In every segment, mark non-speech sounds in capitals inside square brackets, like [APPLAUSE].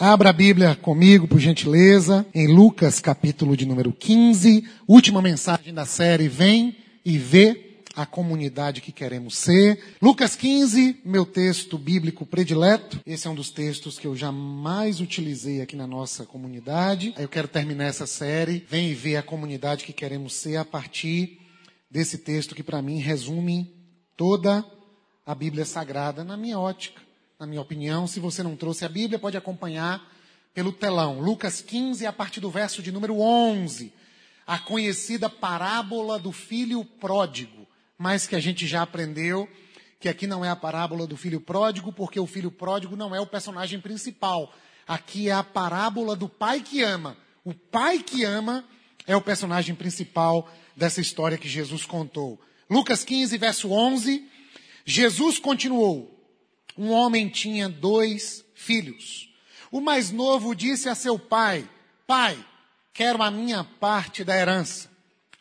Abra a Bíblia comigo, por gentileza, em Lucas, capítulo de número 15, última mensagem da série Vem e Vê a comunidade que queremos ser. Lucas 15, meu texto bíblico predileto. Esse é um dos textos que eu jamais utilizei aqui na nossa comunidade. Eu quero terminar essa série, Vem e Vê a comunidade que queremos ser, a partir desse texto que para mim resume toda a Bíblia Sagrada na minha ótica na minha opinião. Se você não trouxe a Bíblia, pode acompanhar pelo telão. Lucas 15, a partir do verso de número 11. A conhecida parábola do filho pródigo. Mas que a gente já aprendeu que aqui não é a parábola do filho pródigo, porque o filho pródigo não é o personagem principal. Aqui é a parábola do pai que ama. O pai que ama é o personagem principal dessa história que Jesus contou. Lucas 15, verso 11. Jesus continuou: um homem tinha dois filhos. O mais novo disse a seu pai: Pai, quero a minha parte da herança.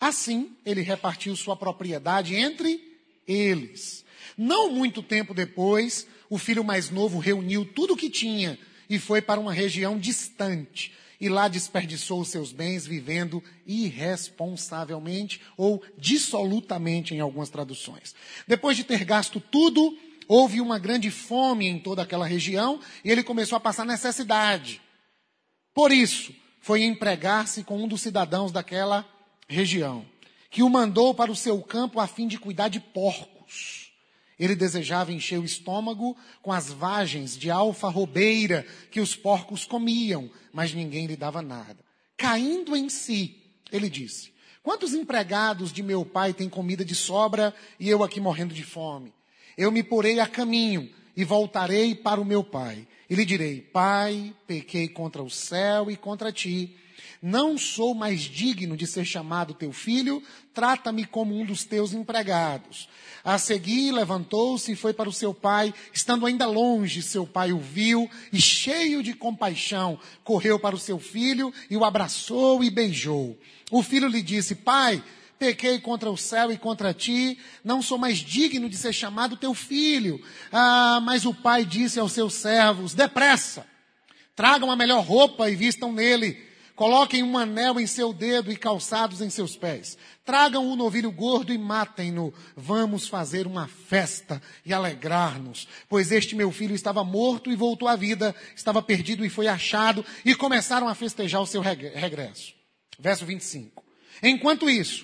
Assim, ele repartiu sua propriedade entre eles. Não muito tempo depois, o filho mais novo reuniu tudo o que tinha e foi para uma região distante. E lá desperdiçou os seus bens vivendo irresponsavelmente ou dissolutamente em algumas traduções. Depois de ter gasto tudo, houve uma grande fome em toda aquela região e ele começou a passar necessidade. Por isso, foi empregar-se com um dos cidadãos daquela região, que o mandou para o seu campo a fim de cuidar de porcos. Ele desejava encher o estômago com as vagens de alfarrobeira que os porcos comiam, mas ninguém lhe dava nada. Caindo em si, ele disse: Quantos empregados de meu pai têm comida de sobra e eu aqui morrendo de fome? Eu me porei a caminho e voltarei para o meu pai. E lhe direi: Pai, pequei contra o céu e contra ti. Não sou mais digno de ser chamado teu filho, trata-me como um dos teus empregados. A seguir, levantou-se e foi para o seu pai. Estando ainda longe, seu pai o viu e, cheio de compaixão, correu para o seu filho e o abraçou e beijou. O filho lhe disse: Pai, pequei contra o céu e contra ti, não sou mais digno de ser chamado teu filho. Ah, mas o pai disse aos seus servos: depressa, tragam a melhor roupa e vistam nele. Coloquem um anel em seu dedo e calçados em seus pés. Tragam o novilho gordo e matem-no. Vamos fazer uma festa e alegrar-nos. Pois este meu filho estava morto e voltou à vida, estava perdido e foi achado, e começaram a festejar o seu regresso. Verso 25. Enquanto isso,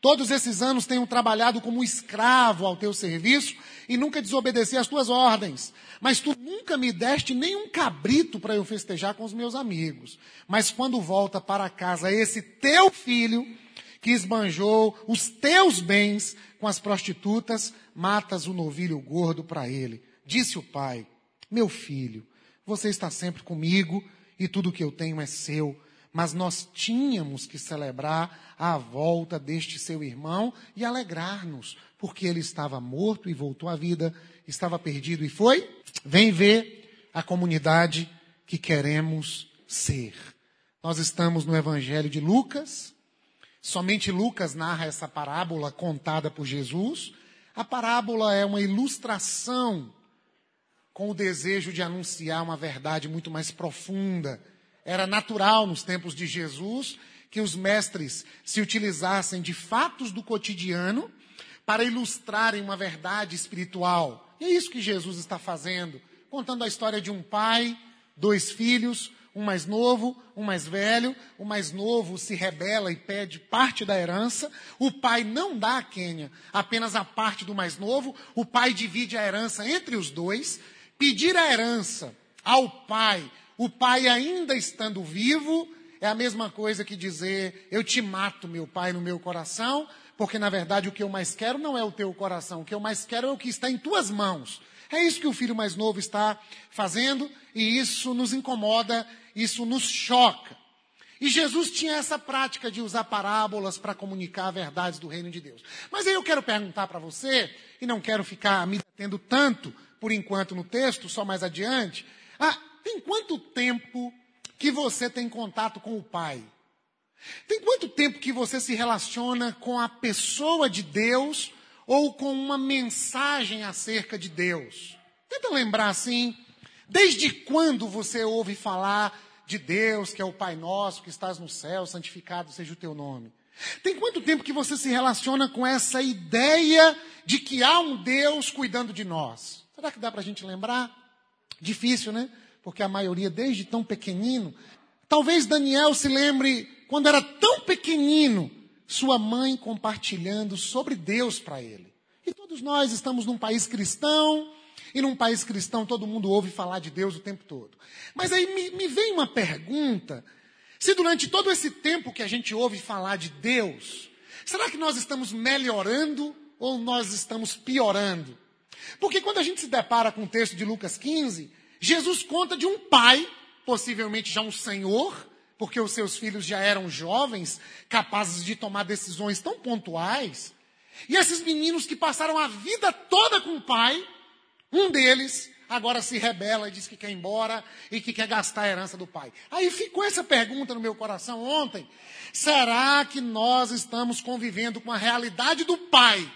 Todos esses anos tenho trabalhado como escravo ao teu serviço e nunca desobedeci às tuas ordens. Mas tu nunca me deste nenhum cabrito para eu festejar com os meus amigos. Mas quando volta para casa esse teu filho, que esbanjou os teus bens com as prostitutas, matas o novilho gordo para ele. Disse o pai: Meu filho, você está sempre comigo e tudo que eu tenho é seu mas nós tínhamos que celebrar a volta deste seu irmão e alegrar-nos, porque ele estava morto e voltou à vida, estava perdido e foi. Vem ver a comunidade que queremos ser. Nós estamos no Evangelho de Lucas. Somente Lucas narra essa parábola contada por Jesus. A parábola é uma ilustração com o desejo de anunciar uma verdade muito mais profunda era natural nos tempos de Jesus que os mestres se utilizassem de fatos do cotidiano para ilustrarem uma verdade espiritual. E é isso que Jesus está fazendo, contando a história de um pai, dois filhos, um mais novo, um mais velho. O mais novo se rebela e pede parte da herança. O pai não dá a Quênia apenas a parte do mais novo. O pai divide a herança entre os dois. Pedir a herança ao pai o pai ainda estando vivo, é a mesma coisa que dizer: Eu te mato, meu pai, no meu coração, porque na verdade o que eu mais quero não é o teu coração, o que eu mais quero é o que está em tuas mãos. É isso que o filho mais novo está fazendo e isso nos incomoda, isso nos choca. E Jesus tinha essa prática de usar parábolas para comunicar verdades do reino de Deus. Mas aí eu quero perguntar para você, e não quero ficar me detendo tanto por enquanto no texto, só mais adiante. Ah, tem quanto tempo que você tem contato com o Pai? Tem quanto tempo que você se relaciona com a pessoa de Deus ou com uma mensagem acerca de Deus? Tenta lembrar assim, desde quando você ouve falar de Deus, que é o Pai nosso, que estás no céu, santificado seja o teu nome? Tem quanto tempo que você se relaciona com essa ideia de que há um Deus cuidando de nós? Será que dá para a gente lembrar? Difícil, né? Porque a maioria, desde tão pequenino. Talvez Daniel se lembre, quando era tão pequenino, sua mãe compartilhando sobre Deus para ele. E todos nós estamos num país cristão, e num país cristão todo mundo ouve falar de Deus o tempo todo. Mas aí me, me vem uma pergunta: se durante todo esse tempo que a gente ouve falar de Deus, será que nós estamos melhorando ou nós estamos piorando? Porque quando a gente se depara com o texto de Lucas 15, Jesus conta de um pai, possivelmente já um senhor, porque os seus filhos já eram jovens, capazes de tomar decisões tão pontuais. E esses meninos que passaram a vida toda com o pai, um deles agora se rebela e diz que quer ir embora e que quer gastar a herança do pai. Aí ficou essa pergunta no meu coração ontem: será que nós estamos convivendo com a realidade do pai?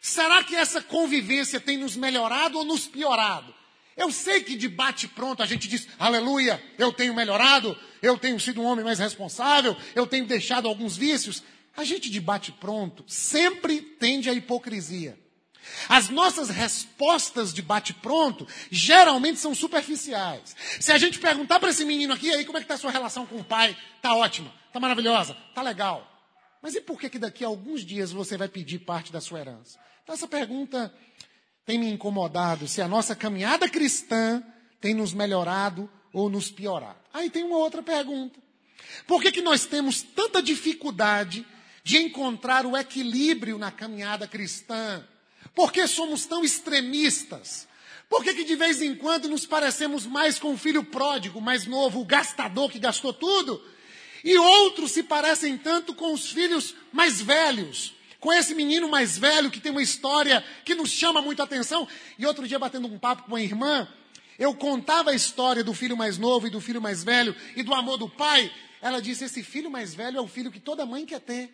Será que essa convivência tem nos melhorado ou nos piorado? Eu sei que de bate pronto a gente diz, aleluia, eu tenho melhorado, eu tenho sido um homem mais responsável, eu tenho deixado alguns vícios. A gente de bate pronto sempre tende à hipocrisia. As nossas respostas de bate-pronto geralmente são superficiais. Se a gente perguntar para esse menino aqui, aí como é que está a sua relação com o pai? Está ótima, está maravilhosa, está legal. Mas e por que, que daqui a alguns dias você vai pedir parte da sua herança? Então essa pergunta tem me incomodado, se a nossa caminhada cristã tem nos melhorado ou nos piorado. Aí tem uma outra pergunta. Por que, que nós temos tanta dificuldade de encontrar o equilíbrio na caminhada cristã? Por que somos tão extremistas? Por que, que de vez em quando nos parecemos mais com o filho pródigo, mais novo, o gastador que gastou tudo? E outros se parecem tanto com os filhos mais velhos, com esse menino mais velho que tem uma história que nos chama muito a atenção. E outro dia, batendo um papo com a irmã, eu contava a história do filho mais novo e do filho mais velho e do amor do pai. Ela disse: Esse filho mais velho é o filho que toda mãe quer ter.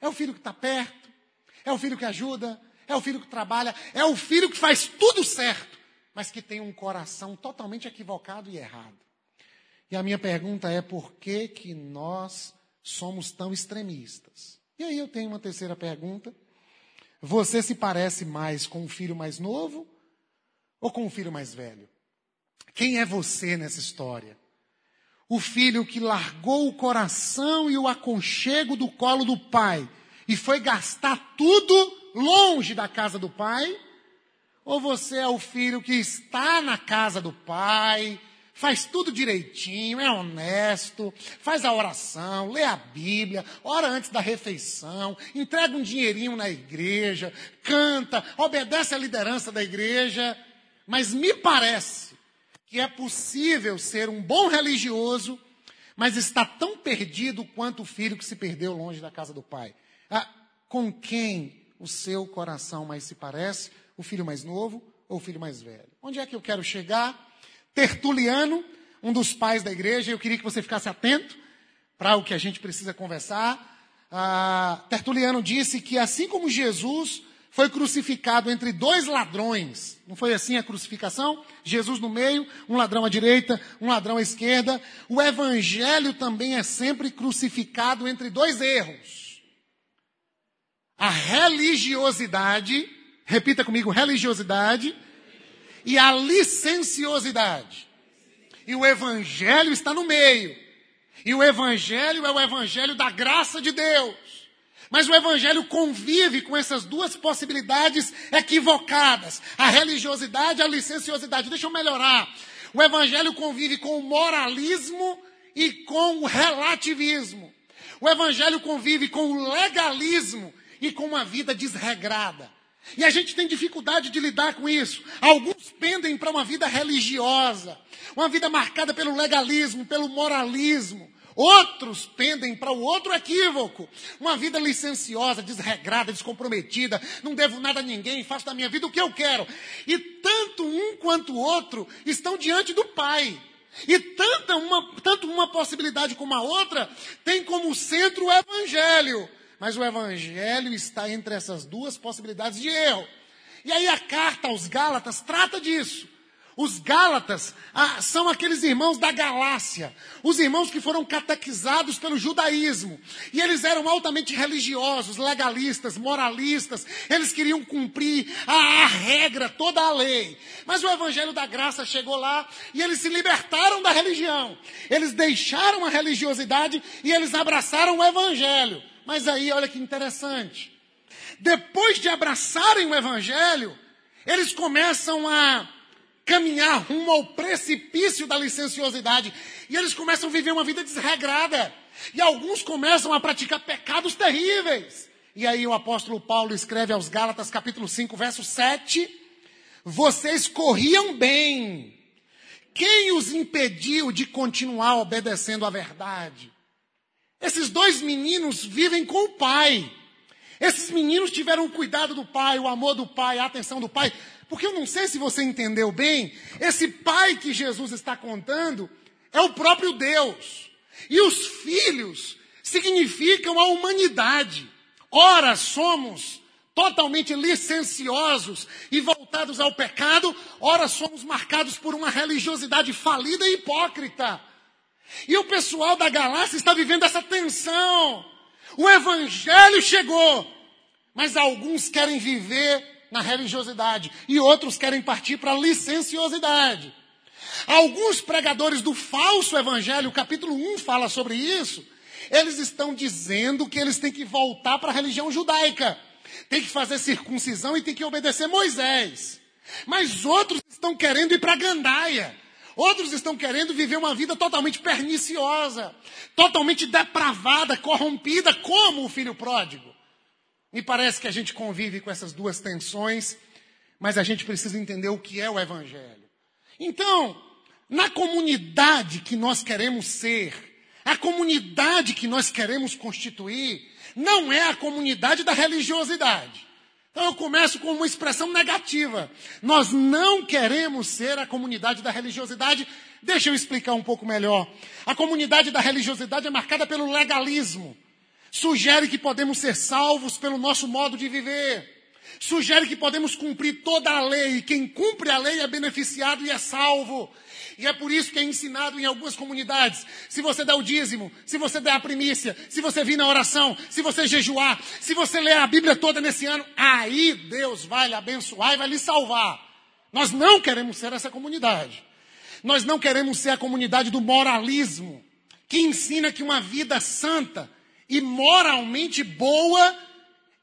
É o filho que está perto, é o filho que ajuda, é o filho que trabalha, é o filho que faz tudo certo, mas que tem um coração totalmente equivocado e errado. E a minha pergunta é: por que, que nós somos tão extremistas? E aí eu tenho uma terceira pergunta. Você se parece mais com o filho mais novo ou com o filho mais velho? Quem é você nessa história? O filho que largou o coração e o aconchego do colo do pai e foi gastar tudo longe da casa do pai? Ou você é o filho que está na casa do pai, faz tudo direitinho, é honesto, faz a oração, lê a Bíblia, ora antes da refeição, entrega um dinheirinho na igreja, canta, obedece à liderança da igreja, mas me parece que é possível ser um bom religioso, mas está tão perdido quanto o filho que se perdeu longe da casa do pai. Ah, com quem o seu coração mais se parece, o filho mais novo ou o filho mais velho. Onde é que eu quero chegar? Tertuliano, um dos pais da igreja, eu queria que você ficasse atento para o que a gente precisa conversar. Ah, Tertuliano disse que assim como Jesus foi crucificado entre dois ladrões, não foi assim a crucificação? Jesus no meio, um ladrão à direita, um ladrão à esquerda. O evangelho também é sempre crucificado entre dois erros a religiosidade, repita comigo, religiosidade e a licenciosidade. E o evangelho está no meio. E o evangelho é o evangelho da graça de Deus. Mas o evangelho convive com essas duas possibilidades equivocadas: a religiosidade e a licenciosidade. Deixa eu melhorar. O evangelho convive com o moralismo e com o relativismo. O evangelho convive com o legalismo e com uma vida desregrada. E a gente tem dificuldade de lidar com isso. Alguns pendem para uma vida religiosa, uma vida marcada pelo legalismo, pelo moralismo. Outros pendem para o outro equívoco. Uma vida licenciosa, desregrada, descomprometida. Não devo nada a ninguém, faço da minha vida o que eu quero. E tanto um quanto o outro estão diante do Pai. E tanto uma, tanto uma possibilidade como a outra tem como centro o Evangelho. Mas o Evangelho está entre essas duas possibilidades de erro. E aí a carta aos Gálatas trata disso. Os Gálatas ah, são aqueles irmãos da Galácia, os irmãos que foram catequizados pelo judaísmo. E eles eram altamente religiosos, legalistas, moralistas. Eles queriam cumprir a, a regra, toda a lei. Mas o Evangelho da Graça chegou lá e eles se libertaram da religião. Eles deixaram a religiosidade e eles abraçaram o Evangelho. Mas aí, olha que interessante. Depois de abraçarem o Evangelho, eles começam a caminhar rumo ao precipício da licenciosidade. E eles começam a viver uma vida desregrada. E alguns começam a praticar pecados terríveis. E aí o apóstolo Paulo escreve aos Gálatas, capítulo 5, verso 7: Vocês corriam bem. Quem os impediu de continuar obedecendo à verdade? Esses dois meninos vivem com o pai. Esses meninos tiveram o cuidado do pai, o amor do pai, a atenção do pai. Porque eu não sei se você entendeu bem, esse pai que Jesus está contando é o próprio Deus. E os filhos significam a humanidade. Ora, somos totalmente licenciosos e voltados ao pecado, ora, somos marcados por uma religiosidade falida e hipócrita. E o pessoal da Galácia está vivendo essa tensão. O evangelho chegou, mas alguns querem viver na religiosidade e outros querem partir para a licenciosidade. Alguns pregadores do falso evangelho, capítulo 1 fala sobre isso, eles estão dizendo que eles têm que voltar para a religião judaica, tem que fazer circuncisão e tem que obedecer Moisés. Mas outros estão querendo ir para a gandaia. Outros estão querendo viver uma vida totalmente perniciosa, totalmente depravada, corrompida, como o filho pródigo. Me parece que a gente convive com essas duas tensões, mas a gente precisa entender o que é o Evangelho. Então, na comunidade que nós queremos ser, a comunidade que nós queremos constituir, não é a comunidade da religiosidade. Então eu começo com uma expressão negativa. Nós não queremos ser a comunidade da religiosidade. Deixa eu explicar um pouco melhor. A comunidade da religiosidade é marcada pelo legalismo sugere que podemos ser salvos pelo nosso modo de viver. Sugere que podemos cumprir toda a lei. Quem cumpre a lei é beneficiado e é salvo. E é por isso que é ensinado em algumas comunidades. Se você der o dízimo, se você der a primícia, se você vir na oração, se você jejuar, se você ler a Bíblia toda nesse ano, aí Deus vai lhe abençoar e vai lhe salvar. Nós não queremos ser essa comunidade. Nós não queremos ser a comunidade do moralismo, que ensina que uma vida santa e moralmente boa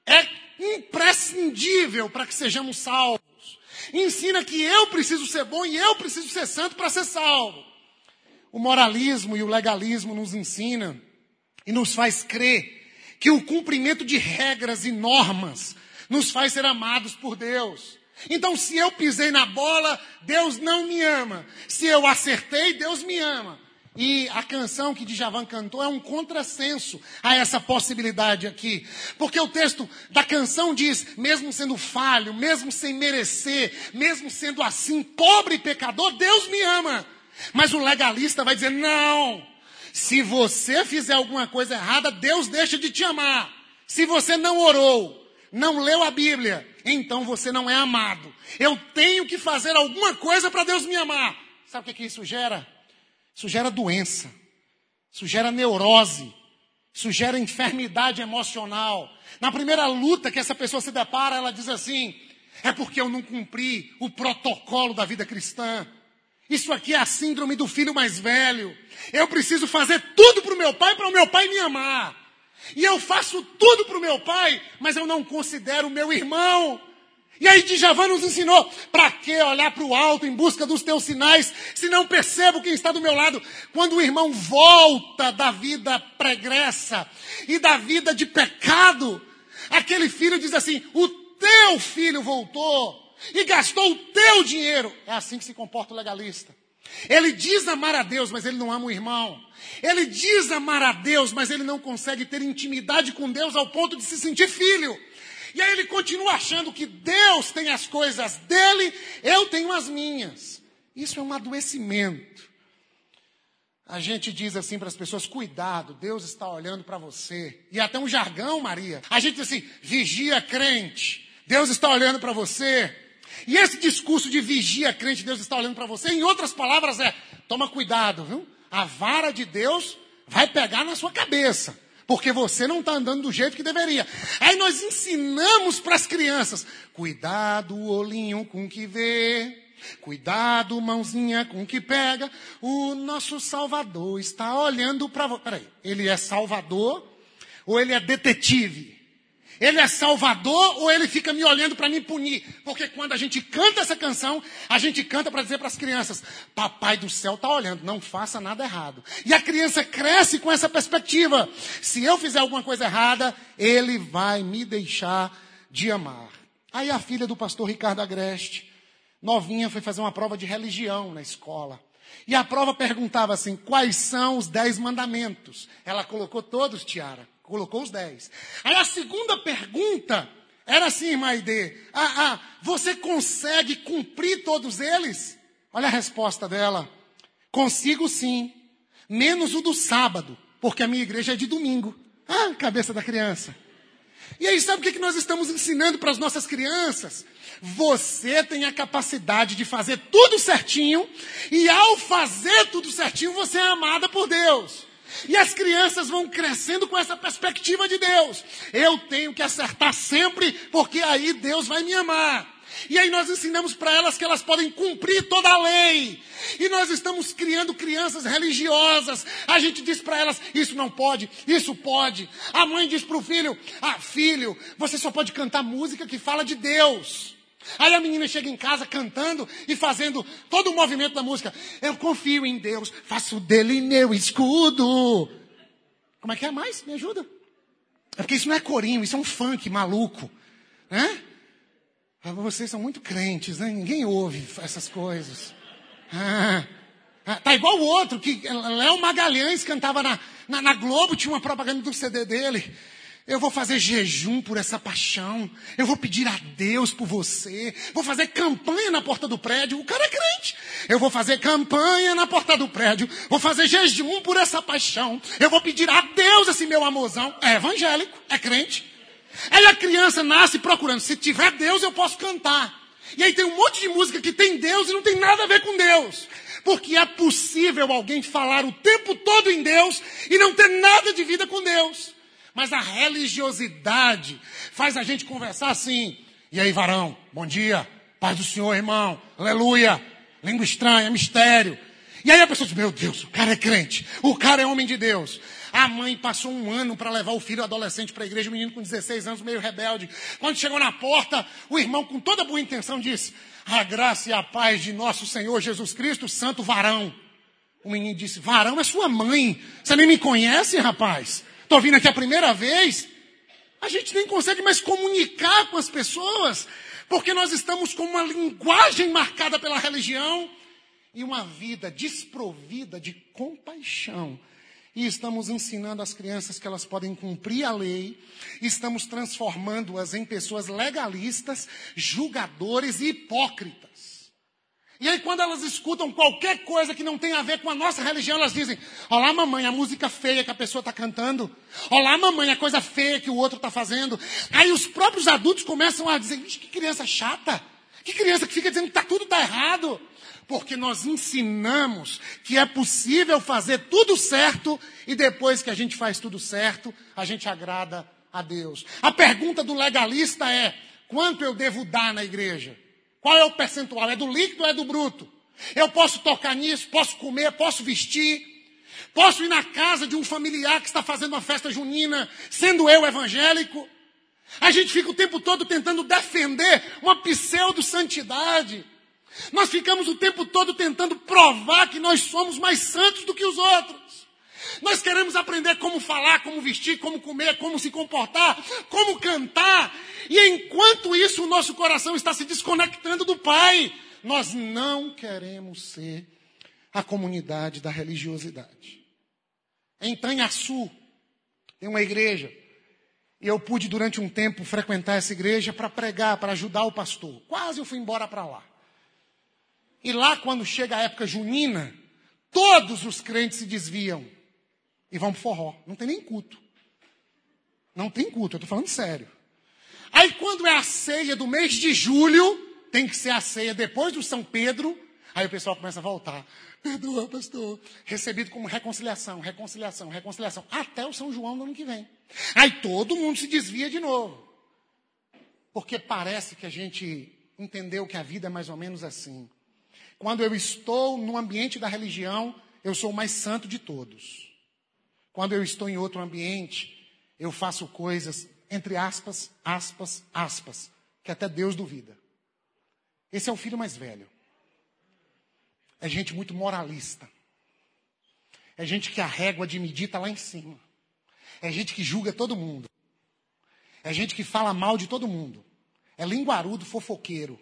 é imprescindível para que sejamos salvos. Ensina que eu preciso ser bom e eu preciso ser santo para ser salvo. O moralismo e o legalismo nos ensinam e nos faz crer que o cumprimento de regras e normas nos faz ser amados por Deus. Então, se eu pisei na bola, Deus não me ama. Se eu acertei, Deus me ama. E a canção que Djavan cantou é um contrassenso a essa possibilidade aqui. Porque o texto da canção diz: mesmo sendo falho, mesmo sem merecer, mesmo sendo assim, pobre e pecador, Deus me ama. Mas o legalista vai dizer: não. Se você fizer alguma coisa errada, Deus deixa de te amar. Se você não orou, não leu a Bíblia, então você não é amado. Eu tenho que fazer alguma coisa para Deus me amar. Sabe o que, que isso gera? Isso gera doença, isso gera neurose, isso gera enfermidade emocional. Na primeira luta que essa pessoa se depara, ela diz assim: é porque eu não cumpri o protocolo da vida cristã. Isso aqui é a síndrome do filho mais velho. Eu preciso fazer tudo para o meu pai para o meu pai me amar. E eu faço tudo para o meu pai, mas eu não considero meu irmão. E aí Djavan nos ensinou, para que olhar para o alto em busca dos teus sinais, se não percebo quem está do meu lado? Quando o irmão volta da vida pregressa e da vida de pecado, aquele filho diz assim, o teu filho voltou e gastou o teu dinheiro. É assim que se comporta o legalista. Ele diz amar a Deus, mas ele não ama o irmão. Ele diz amar a Deus, mas ele não consegue ter intimidade com Deus ao ponto de se sentir filho. E aí ele continua achando que Deus tem as coisas dele, eu tenho as minhas. Isso é um adoecimento. A gente diz assim para as pessoas: cuidado, Deus está olhando para você. E até um jargão, Maria. A gente diz assim: vigia crente, Deus está olhando para você. E esse discurso de vigia crente, Deus está olhando para você, em outras palavras, é: toma cuidado, viu? A vara de Deus vai pegar na sua cabeça porque você não está andando do jeito que deveria. Aí nós ensinamos para as crianças: cuidado, olhinho com que vê, cuidado, mãozinha com que pega. O nosso Salvador está olhando para você. Peraí, ele é Salvador ou ele é detetive? Ele é salvador ou ele fica me olhando para me punir? Porque quando a gente canta essa canção, a gente canta para dizer para as crianças: Papai do céu está olhando, não faça nada errado. E a criança cresce com essa perspectiva: se eu fizer alguma coisa errada, ele vai me deixar de amar. Aí a filha do pastor Ricardo Agreste, novinha, foi fazer uma prova de religião na escola. E a prova perguntava assim: quais são os dez mandamentos? Ela colocou todos, Tiara. Colocou os dez. Aí a segunda pergunta era assim, irmã Aide, ah, ah, você consegue cumprir todos eles? Olha a resposta dela. Consigo sim, menos o do sábado, porque a minha igreja é de domingo. Ah, cabeça da criança. E aí, sabe o que nós estamos ensinando para as nossas crianças? Você tem a capacidade de fazer tudo certinho, e ao fazer tudo certinho, você é amada por Deus. E as crianças vão crescendo com essa perspectiva de Deus. Eu tenho que acertar sempre, porque aí Deus vai me amar. E aí nós ensinamos para elas que elas podem cumprir toda a lei. E nós estamos criando crianças religiosas. A gente diz para elas: isso não pode, isso pode. A mãe diz para o filho: ah, filho, você só pode cantar música que fala de Deus. Aí a menina chega em casa cantando e fazendo todo o movimento da música. Eu confio em Deus, faço dele meu escudo. Como é que é mais? Me ajuda. É porque isso não é corinho, isso é um funk maluco. Né? Ah, vocês são muito crentes, né? Ninguém ouve essas coisas. Ah, ah tá igual o outro, que Léo Magalhães cantava na, na, na Globo, tinha uma propaganda do CD dele. Eu vou fazer jejum por essa paixão. Eu vou pedir a Deus por você. Vou fazer campanha na porta do prédio. O cara é crente. Eu vou fazer campanha na porta do prédio. Vou fazer jejum por essa paixão. Eu vou pedir a Deus esse meu amorzão. É evangélico, é crente. Aí a criança nasce procurando. Se tiver Deus, eu posso cantar. E aí tem um monte de música que tem Deus e não tem nada a ver com Deus. Porque é possível alguém falar o tempo todo em Deus e não ter nada de vida com Deus. Mas a religiosidade faz a gente conversar assim. E aí, varão, bom dia. Paz do Senhor, irmão. Aleluia. Língua estranha, mistério. E aí a pessoa diz: Meu Deus, o cara é crente. O cara é homem de Deus. A mãe passou um ano para levar o filho adolescente para a igreja, o menino com 16 anos, meio rebelde. Quando chegou na porta, o irmão, com toda boa intenção, disse: A graça e a paz de nosso Senhor Jesus Cristo, santo varão. O menino disse: Varão é sua mãe. Você nem me conhece, rapaz? Estou vindo aqui a primeira vez. A gente nem consegue mais comunicar com as pessoas, porque nós estamos com uma linguagem marcada pela religião e uma vida desprovida de compaixão. E estamos ensinando as crianças que elas podem cumprir a lei, estamos transformando-as em pessoas legalistas, julgadores e hipócritas. E aí, quando elas escutam qualquer coisa que não tem a ver com a nossa religião, elas dizem: Olá, mamãe, a música feia que a pessoa está cantando. Olá, mamãe, a coisa feia que o outro está fazendo. Aí os próprios adultos começam a dizer: que criança chata. Que criança que fica dizendo que tá, tudo está errado. Porque nós ensinamos que é possível fazer tudo certo e depois que a gente faz tudo certo, a gente agrada a Deus. A pergunta do legalista é: quanto eu devo dar na igreja? Qual é o percentual? É do líquido ou é do bruto? Eu posso tocar nisso, posso comer, posso vestir, posso ir na casa de um familiar que está fazendo uma festa junina, sendo eu evangélico. A gente fica o tempo todo tentando defender uma pseudo-santidade. Nós ficamos o tempo todo tentando provar que nós somos mais santos do que os outros. Nós queremos aprender como falar, como vestir, como comer, como se comportar, como cantar. E enquanto isso, o nosso coração está se desconectando do Pai. Nós não queremos ser a comunidade da religiosidade. Em Tanhaçu, tem uma igreja. E eu pude, durante um tempo, frequentar essa igreja para pregar, para ajudar o pastor. Quase eu fui embora para lá. E lá, quando chega a época junina, todos os crentes se desviam e vão para forró. Não tem nem culto. Não tem culto, eu estou falando sério. Aí, quando é a ceia do mês de julho, tem que ser a ceia depois do São Pedro, aí o pessoal começa a voltar. Perdoa, pastor. Recebido como reconciliação, reconciliação, reconciliação. Até o São João do ano que vem. Aí todo mundo se desvia de novo. Porque parece que a gente entendeu que a vida é mais ou menos assim. Quando eu estou no ambiente da religião, eu sou o mais santo de todos. Quando eu estou em outro ambiente, eu faço coisas, entre aspas, aspas, aspas, que até Deus duvida. Esse é o filho mais velho. É gente muito moralista. É gente que a régua de medir está lá em cima. É gente que julga todo mundo. É gente que fala mal de todo mundo. É linguarudo, fofoqueiro.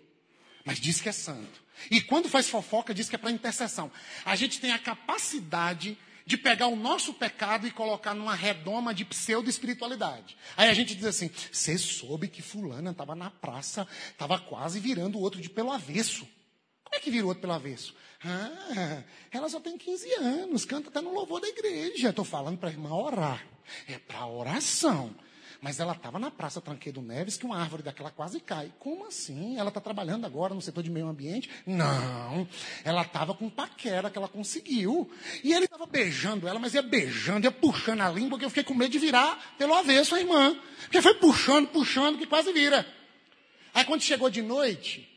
Mas diz que é santo. E quando faz fofoca, diz que é para intercessão. A gente tem a capacidade de pegar o nosso pecado e colocar numa redoma de pseudo-espiritualidade. Aí a gente diz assim: você soube que fulana estava na praça, estava quase virando o outro de pelo avesso. Como é que vira o outro pelo avesso? Ah, ela só tem 15 anos, canta até no louvor da igreja. Estou falando para a irmã orar. É para oração. Mas ela estava na Praça Tranquedo Neves, que uma árvore daquela quase cai. Como assim? Ela está trabalhando agora no setor de meio ambiente? Não. Ela estava com paquera que ela conseguiu. E ele estava beijando ela, mas ia beijando, ia puxando a língua, que eu fiquei com medo de virar pelo avesso a irmã. Porque foi puxando, puxando, que quase vira. Aí quando chegou de noite,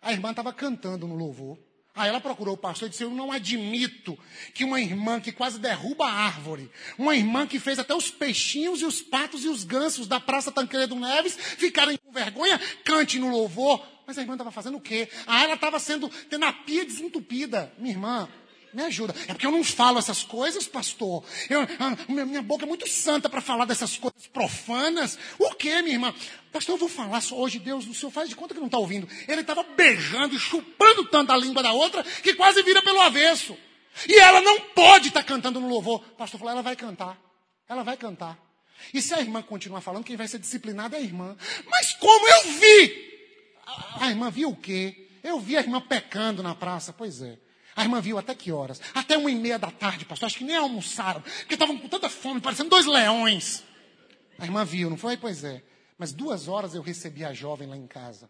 a irmã estava cantando no louvor. Aí ela procurou o pastor e disse: Eu não admito que uma irmã que quase derruba a árvore, uma irmã que fez até os peixinhos e os patos e os gansos da Praça Tancredo Neves ficarem com vergonha, cante no louvor. Mas a irmã estava fazendo o quê? Ah, ela estava sendo, tendo a pia desentupida. Minha irmã, me ajuda. É porque eu não falo essas coisas, pastor. Eu, a, minha boca é muito santa para falar dessas coisas profanas. O que, minha irmã? Pastor, eu vou falar só hoje, Deus, o senhor faz de conta que não está ouvindo. Ele estava beijando e chupando tanto a língua da outra que quase vira pelo avesso. E ela não pode estar tá cantando no louvor. O pastor falou, ela vai cantar. Ela vai cantar. E se a irmã continuar falando, quem vai ser disciplinada é a irmã. Mas como eu vi? A irmã viu o quê? Eu vi a irmã pecando na praça. Pois é. A irmã viu até que horas? Até uma e meia da tarde, pastor. Acho que nem almoçaram, porque estavam com tanta fome, parecendo dois leões. A irmã viu, não foi? Pois é. Mas duas horas eu recebi a jovem lá em casa.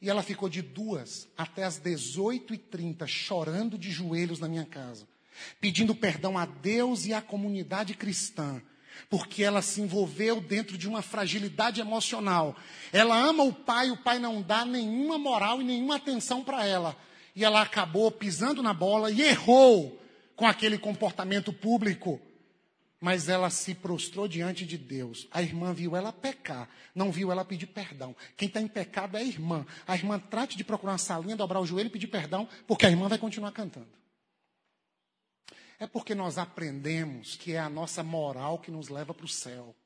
E ela ficou de duas até as 18h30 chorando de joelhos na minha casa, pedindo perdão a Deus e à comunidade cristã, porque ela se envolveu dentro de uma fragilidade emocional. Ela ama o pai, o pai não dá nenhuma moral e nenhuma atenção para ela e ela acabou pisando na bola e errou com aquele comportamento público. Mas ela se prostrou diante de Deus. A irmã viu ela pecar, não viu ela pedir perdão. Quem está em pecado é a irmã. A irmã trate de procurar uma salinha, dobrar o joelho e pedir perdão, porque a irmã vai continuar cantando. É porque nós aprendemos que é a nossa moral que nos leva para o céu.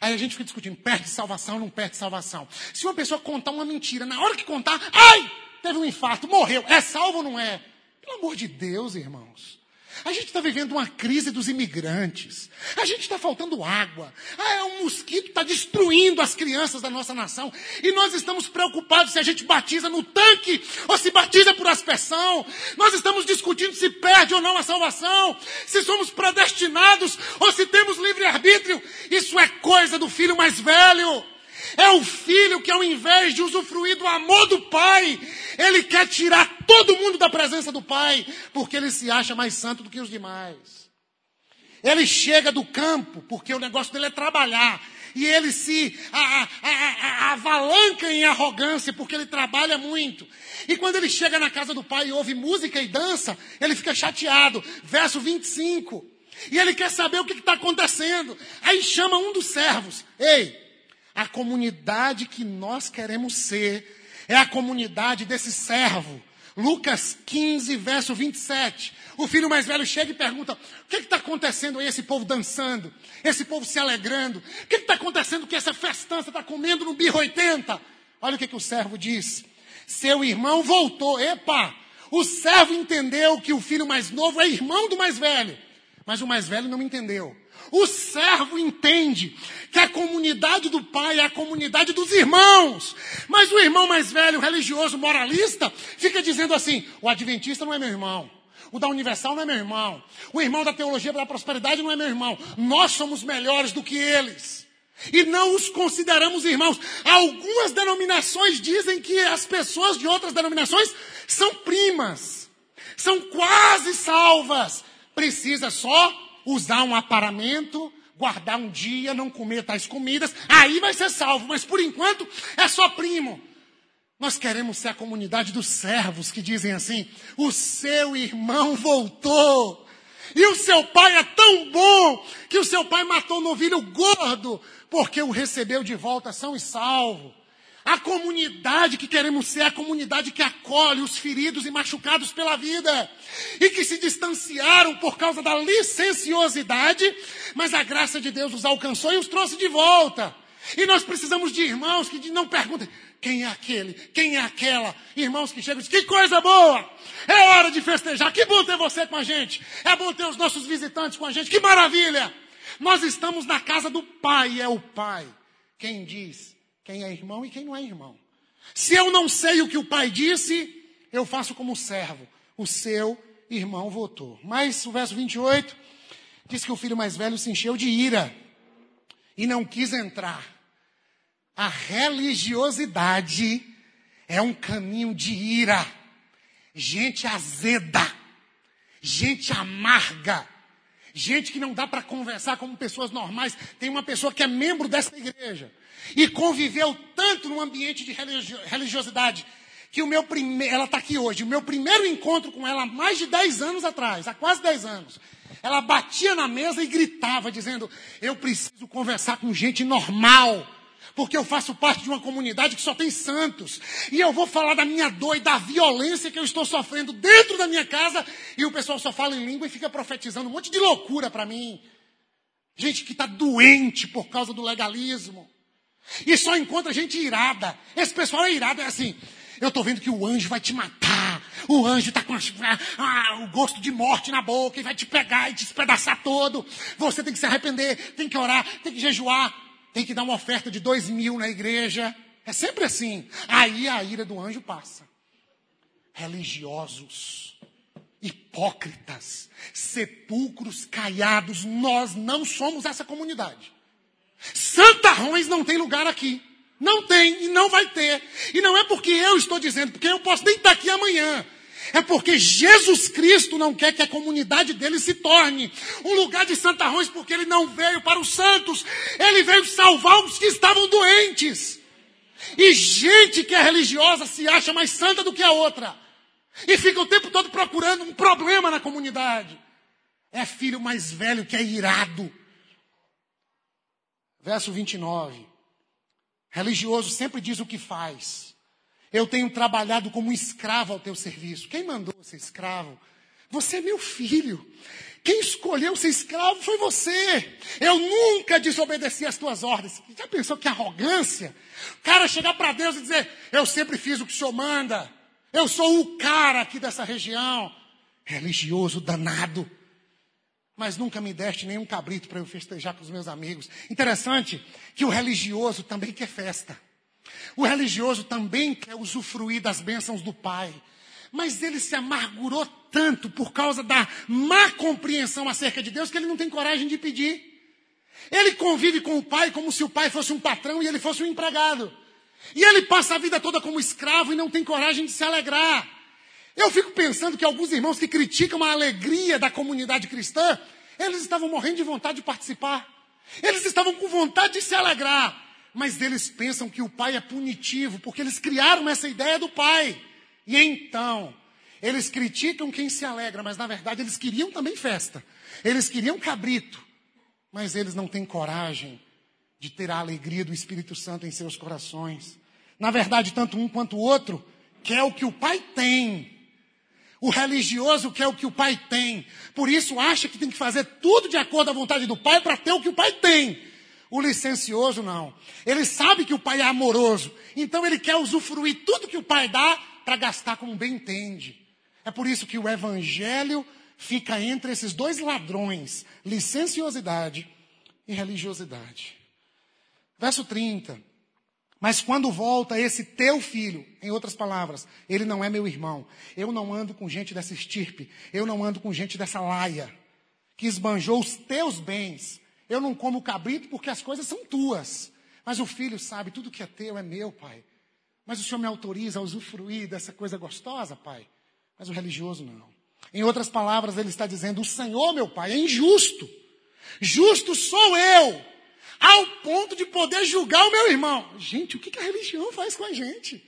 Aí a gente fica discutindo, perde salvação ou não perde salvação. Se uma pessoa contar uma mentira, na hora que contar, ai, teve um infarto, morreu. É salvo ou não é? Pelo amor de Deus, irmãos. A gente está vivendo uma crise dos imigrantes. A gente está faltando água. Ah, é um mosquito está destruindo as crianças da nossa nação. E nós estamos preocupados se a gente batiza no tanque ou se batiza por aspersão. Nós estamos discutindo se perde ou não a salvação. Se somos predestinados ou se temos livre-arbítrio. Isso é coisa do filho mais velho. É o filho que, ao invés de usufruir do amor do pai, ele quer tirar todo mundo da presença do pai, porque ele se acha mais santo do que os demais. Ele chega do campo, porque o negócio dele é trabalhar. E ele se a, a, a, avalanca em arrogância, porque ele trabalha muito. E quando ele chega na casa do pai e ouve música e dança, ele fica chateado. Verso 25. E ele quer saber o que está acontecendo. Aí chama um dos servos. Ei, a comunidade que nós queremos ser é a comunidade desse servo. Lucas 15, verso 27. O filho mais velho chega e pergunta: o que está acontecendo aí? Esse povo dançando, esse povo se alegrando. O que está acontecendo que essa festança está comendo no birro 80? Olha o que, que o servo diz: seu irmão voltou. Epa! O servo entendeu que o filho mais novo é irmão do mais velho, mas o mais velho não entendeu. O servo entende que a comunidade do pai é a comunidade dos irmãos. Mas o irmão mais velho, religioso, moralista, fica dizendo assim: o adventista não é meu irmão. O da Universal não é meu irmão. O irmão da teologia da prosperidade não é meu irmão. Nós somos melhores do que eles. E não os consideramos irmãos. Algumas denominações dizem que as pessoas de outras denominações são primas. São quase salvas. Precisa só usar um aparamento, guardar um dia, não comer tais comidas, aí vai ser salvo, mas por enquanto é só primo. Nós queremos ser a comunidade dos servos que dizem assim: o seu irmão voltou. E o seu pai é tão bom que o seu pai matou um novilho gordo, porque o recebeu de volta são e salvo. A comunidade que queremos ser, a comunidade que acolhe os feridos e machucados pela vida. E que se distanciaram por causa da licenciosidade, mas a graça de Deus os alcançou e os trouxe de volta. E nós precisamos de irmãos que não perguntem quem é aquele, quem é aquela. Irmãos que chegam e dizem, que coisa boa! É hora de festejar, que bom ter você com a gente. É bom ter os nossos visitantes com a gente, que maravilha! Nós estamos na casa do Pai, é o Pai. Quem diz quem é irmão e quem não é irmão. Se eu não sei o que o pai disse, eu faço como servo. O seu irmão votou. Mas o verso 28 diz que o filho mais velho se encheu de ira e não quis entrar. A religiosidade é um caminho de ira. Gente azeda, gente amarga, gente que não dá para conversar como pessoas normais. Tem uma pessoa que é membro dessa igreja e conviveu tanto num ambiente de religiosidade que o meu primeiro, ela está aqui hoje, o meu primeiro encontro com ela há mais de 10 anos atrás, há quase 10 anos, ela batia na mesa e gritava, dizendo: Eu preciso conversar com gente normal, porque eu faço parte de uma comunidade que só tem santos, e eu vou falar da minha dor e da violência que eu estou sofrendo dentro da minha casa, e o pessoal só fala em língua e fica profetizando um monte de loucura para mim. Gente que está doente por causa do legalismo. E só encontra gente irada. Esse pessoal é irado, é assim. Eu estou vendo que o anjo vai te matar. O anjo está com o gosto de morte na boca e vai te pegar e te espedaçar todo. Você tem que se arrepender, tem que orar, tem que jejuar, tem que dar uma oferta de dois mil na igreja. É sempre assim. Aí a ira do anjo passa. Religiosos, hipócritas, sepulcros caiados, nós não somos essa comunidade. Santarrões não tem lugar aqui. Não tem e não vai ter. E não é porque eu estou dizendo, porque eu posso nem estar aqui amanhã. É porque Jesus Cristo não quer que a comunidade dele se torne um lugar de santarrões, porque ele não veio para os santos, ele veio salvar os que estavam doentes. E gente que é religiosa se acha mais santa do que a outra. E fica o tempo todo procurando um problema na comunidade. É filho mais velho que é irado Verso 29. Religioso sempre diz o que faz. Eu tenho trabalhado como escravo ao teu serviço. Quem mandou ser escravo? Você é meu filho. Quem escolheu ser escravo foi você. Eu nunca desobedeci às tuas ordens. Já pensou que arrogância? O cara chegar para Deus e dizer: Eu sempre fiz o que o senhor manda. Eu sou o cara aqui dessa região. Religioso danado mas nunca me deste nenhum cabrito para eu festejar com os meus amigos. Interessante que o religioso também quer festa. O religioso também quer usufruir das bênçãos do Pai. Mas ele se amargurou tanto por causa da má compreensão acerca de Deus que ele não tem coragem de pedir. Ele convive com o pai como se o pai fosse um patrão e ele fosse um empregado. E ele passa a vida toda como escravo e não tem coragem de se alegrar. Eu fico pensando que alguns irmãos que criticam a alegria da comunidade cristã, eles estavam morrendo de vontade de participar. Eles estavam com vontade de se alegrar. Mas eles pensam que o pai é punitivo, porque eles criaram essa ideia do pai. E então, eles criticam quem se alegra, mas na verdade eles queriam também festa. Eles queriam cabrito, mas eles não têm coragem de ter a alegria do Espírito Santo em seus corações. Na verdade, tanto um quanto o outro quer o que o pai tem, o religioso quer o que o pai tem. Por isso acha que tem que fazer tudo de acordo à vontade do pai para ter o que o pai tem. O licencioso não. Ele sabe que o pai é amoroso. Então ele quer usufruir tudo que o pai dá para gastar como bem entende. É por isso que o evangelho fica entre esses dois ladrões, licenciosidade e religiosidade. Verso 30. Mas quando volta esse teu filho, em outras palavras, ele não é meu irmão. Eu não ando com gente dessa estirpe. Eu não ando com gente dessa laia que esbanjou os teus bens. Eu não como cabrito porque as coisas são tuas. Mas o filho sabe, tudo que é teu é meu, pai. Mas o Senhor me autoriza a usufruir dessa coisa gostosa, pai. Mas o religioso não. Em outras palavras, ele está dizendo: O Senhor, meu pai, é injusto. Justo sou eu ao ponto de poder julgar o meu irmão. Gente, o que a religião faz com a gente?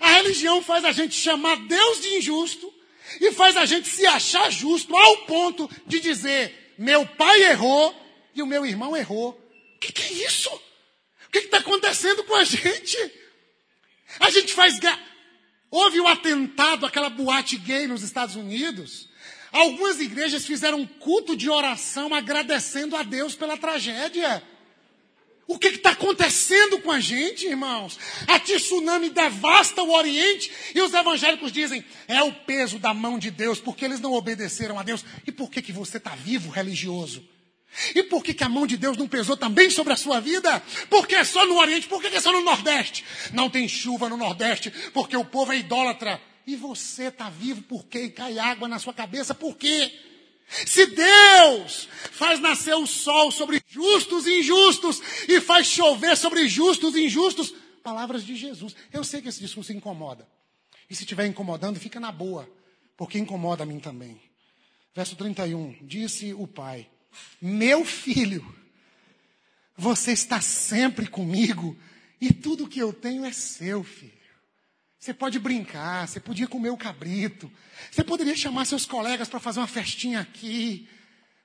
A religião faz a gente chamar Deus de injusto e faz a gente se achar justo ao ponto de dizer: meu pai errou e o meu irmão errou. O que, que é isso? O que está acontecendo com a gente? A gente faz. Houve o um atentado, aquela boate gay nos Estados Unidos. Algumas igrejas fizeram um culto de oração agradecendo a Deus pela tragédia. O que está acontecendo com a gente, irmãos? A tsunami devasta o Oriente e os evangélicos dizem, é o peso da mão de Deus, porque eles não obedeceram a Deus. E por que, que você está vivo, religioso? E por que, que a mão de Deus não pesou também sobre a sua vida? Porque é só no Oriente, por que, que é só no Nordeste? Não tem chuva no Nordeste, porque o povo é idólatra. E você está vivo por quê? E cai água na sua cabeça, por quê? Se Deus faz nascer o sol sobre justos e injustos e faz chover sobre justos e injustos, palavras de Jesus. Eu sei que esse discurso incomoda. E se estiver incomodando, fica na boa, porque incomoda a mim também. Verso 31, disse o pai: Meu filho, você está sempre comigo e tudo que eu tenho é seu, filho. Você pode brincar, você podia comer o cabrito, você poderia chamar seus colegas para fazer uma festinha aqui,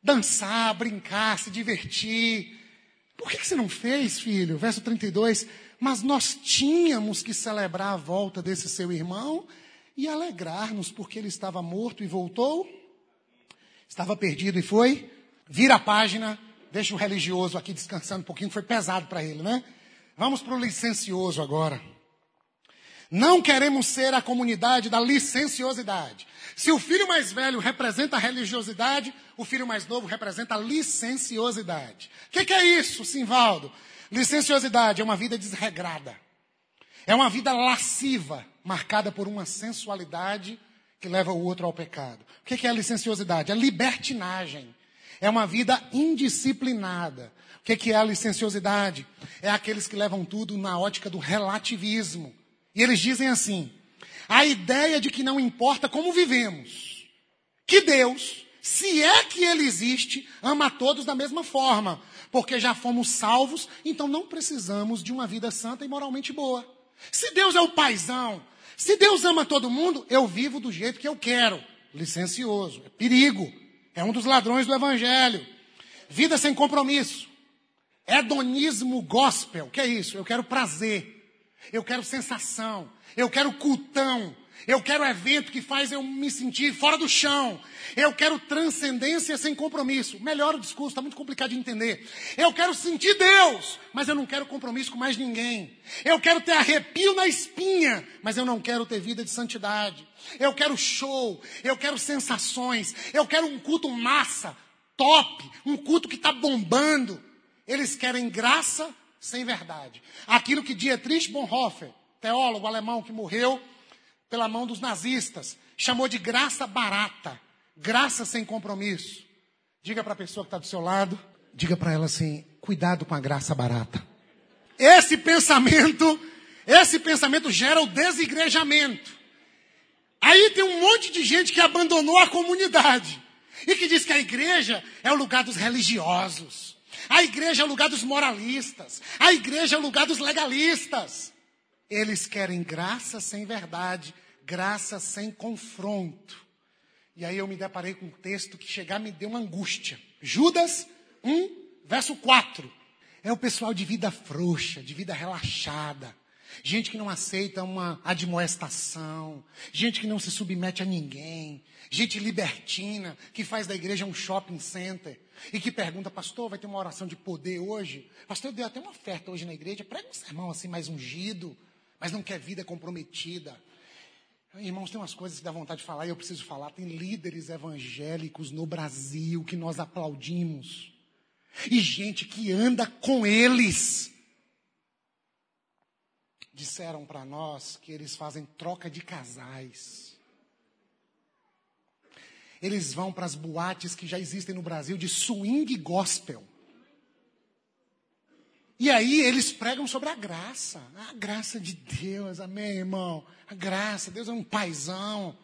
dançar, brincar, se divertir. Por que você não fez, filho? Verso 32. Mas nós tínhamos que celebrar a volta desse seu irmão e alegrar-nos, porque ele estava morto e voltou, estava perdido e foi. Vira a página, deixa o religioso aqui descansando um pouquinho, foi pesado para ele, né? Vamos para o licencioso agora. Não queremos ser a comunidade da licenciosidade. Se o filho mais velho representa a religiosidade, o filho mais novo representa a licenciosidade. O que, que, é isso, Simvaldo? Licenciosidade é uma vida desregrada. É uma vida lasciva, marcada por uma sensualidade que leva o outro ao pecado. O que, que é licenciosidade? É libertinagem. É uma vida indisciplinada. O que, é a licenciosidade? É aqueles que levam tudo na ótica do relativismo. E eles dizem assim: a ideia de que não importa como vivemos, que Deus, se é que Ele existe, ama a todos da mesma forma, porque já fomos salvos, então não precisamos de uma vida santa e moralmente boa. Se Deus é o paizão, se Deus ama todo mundo, eu vivo do jeito que eu quero. Licencioso, é perigo, é um dos ladrões do Evangelho. Vida sem compromisso. Hedonismo gospel, que é isso? Eu quero prazer. Eu quero sensação. Eu quero cultão. Eu quero evento que faz eu me sentir fora do chão. Eu quero transcendência sem compromisso. Melhor o discurso, está muito complicado de entender. Eu quero sentir Deus, mas eu não quero compromisso com mais ninguém. Eu quero ter arrepio na espinha, mas eu não quero ter vida de santidade. Eu quero show, eu quero sensações, eu quero um culto massa, top, um culto que está bombando. Eles querem graça sem verdade. Aquilo que Dietrich Bonhoeffer, teólogo alemão que morreu pela mão dos nazistas, chamou de graça barata, graça sem compromisso. Diga para a pessoa que está do seu lado, diga para ela assim: cuidado com a graça barata. Esse pensamento, esse pensamento gera o desigrejamento. Aí tem um monte de gente que abandonou a comunidade e que diz que a igreja é o lugar dos religiosos. A igreja é o lugar dos moralistas. A igreja é o lugar dos legalistas. Eles querem graça sem verdade, graça sem confronto. E aí eu me deparei com um texto que chegar me deu uma angústia. Judas 1, verso 4. É o pessoal de vida frouxa, de vida relaxada. Gente que não aceita uma admoestação, gente que não se submete a ninguém, gente libertina, que faz da igreja um shopping center e que pergunta, pastor, vai ter uma oração de poder hoje? Pastor, eu dei até uma oferta hoje na igreja, prega um sermão assim mais ungido, mas não quer vida comprometida. Irmãos, tem umas coisas que dá vontade de falar e eu preciso falar. Tem líderes evangélicos no Brasil que nós aplaudimos. E gente que anda com eles. Disseram para nós que eles fazem troca de casais. Eles vão para as boates que já existem no Brasil de swing gospel. E aí eles pregam sobre a graça. A graça de Deus, amém, irmão? A graça, Deus é um paizão.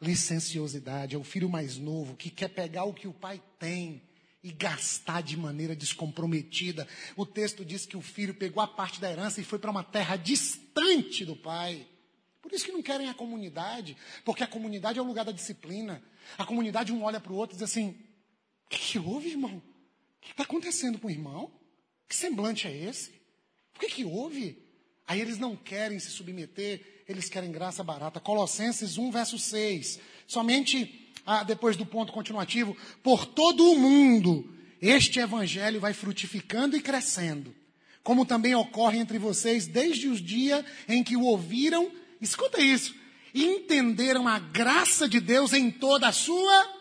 Licenciosidade é o filho mais novo que quer pegar o que o pai tem e gastar de maneira descomprometida. O texto diz que o filho pegou a parte da herança e foi para uma terra distante do pai. Por isso que não querem a comunidade, porque a comunidade é o lugar da disciplina. A comunidade um olha para o outro e diz assim: o que, que houve, irmão? O que está acontecendo com o irmão? Que semblante é esse? O que, que houve? Aí eles não querem se submeter, eles querem graça barata. Colossenses 1, verso 6. Somente ah, depois do ponto continuativo, por todo o mundo, este evangelho vai frutificando e crescendo. Como também ocorre entre vocês desde os dias em que o ouviram, escuta isso, entenderam a graça de Deus em toda a sua.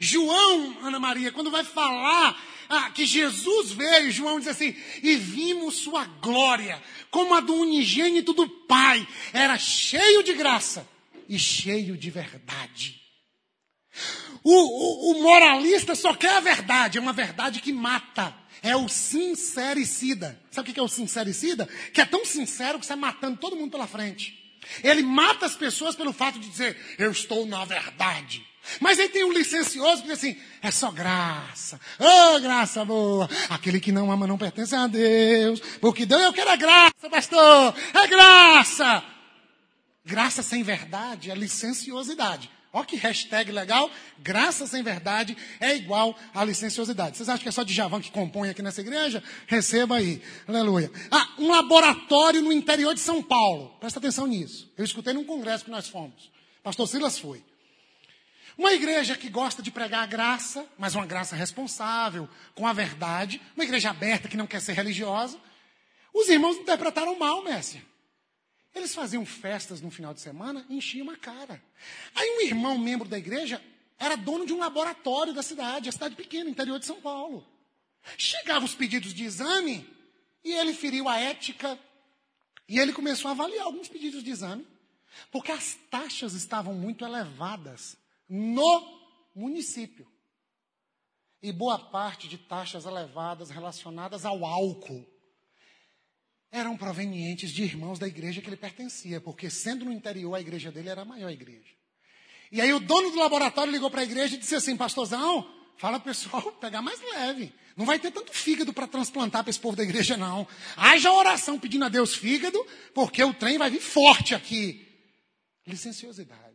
João, Ana Maria, quando vai falar ah, que Jesus veio, João diz assim, e vimos sua glória, como a do unigênito do Pai, era cheio de graça e cheio de verdade. O, o, o moralista só quer a verdade, é uma verdade que mata. É o sincericida. Sabe o que é o sincericida? Que é tão sincero que sai matando todo mundo pela frente. Ele mata as pessoas pelo fato de dizer, eu estou na verdade. Mas aí tem um licencioso que diz assim: é só graça. Oh, graça boa. Aquele que não ama não pertence a Deus. Porque Deus eu quero é graça, pastor. É graça. Graça sem verdade é licenciosidade. Olha que hashtag legal. Graça sem verdade é igual a licenciosidade. Vocês acham que é só de Javão que compõe aqui nessa igreja? Receba aí. Aleluia. Ah, um laboratório no interior de São Paulo. Presta atenção nisso. Eu escutei num congresso que nós fomos. Pastor Silas foi. Uma igreja que gosta de pregar a graça, mas uma graça responsável, com a verdade. Uma igreja aberta que não quer ser religiosa. Os irmãos interpretaram mal, Messia. Eles faziam festas no final de semana e enchiam a cara. Aí um irmão, membro da igreja, era dono de um laboratório da cidade, a cidade pequena, interior de São Paulo. Chegavam os pedidos de exame e ele feriu a ética e ele começou a avaliar alguns pedidos de exame, porque as taxas estavam muito elevadas no município. E boa parte de taxas elevadas relacionadas ao álcool eram provenientes de irmãos da igreja que ele pertencia, porque sendo no interior a igreja dele era a maior igreja. E aí o dono do laboratório ligou para a igreja e disse assim: Pastorzão, fala pessoal [LAUGHS] pegar mais leve. Não vai ter tanto fígado para transplantar para esse povo da igreja, não. Haja oração pedindo a Deus fígado, porque o trem vai vir forte aqui. Licenciosidade.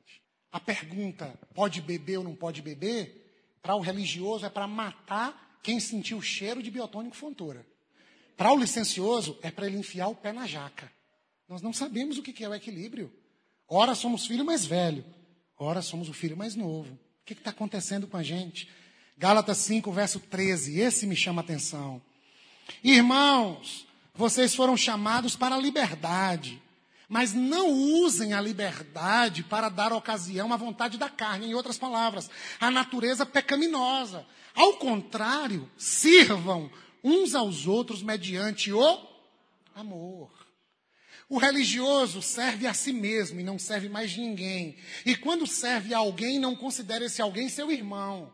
A pergunta, pode beber ou não pode beber, para o religioso é para matar quem sentiu o cheiro de biotônico fontoura. Para o licencioso é para ele enfiar o pé na jaca. Nós não sabemos o que é o equilíbrio. Ora somos filho mais velho, ora somos o filho mais novo. O que está acontecendo com a gente? Gálatas 5, verso 13, esse me chama a atenção. Irmãos, vocês foram chamados para a liberdade. Mas não usem a liberdade para dar ocasião à vontade da carne, em outras palavras, à natureza pecaminosa. Ao contrário, sirvam uns aos outros mediante o amor. O religioso serve a si mesmo e não serve mais ninguém. E quando serve a alguém, não considera esse alguém seu irmão.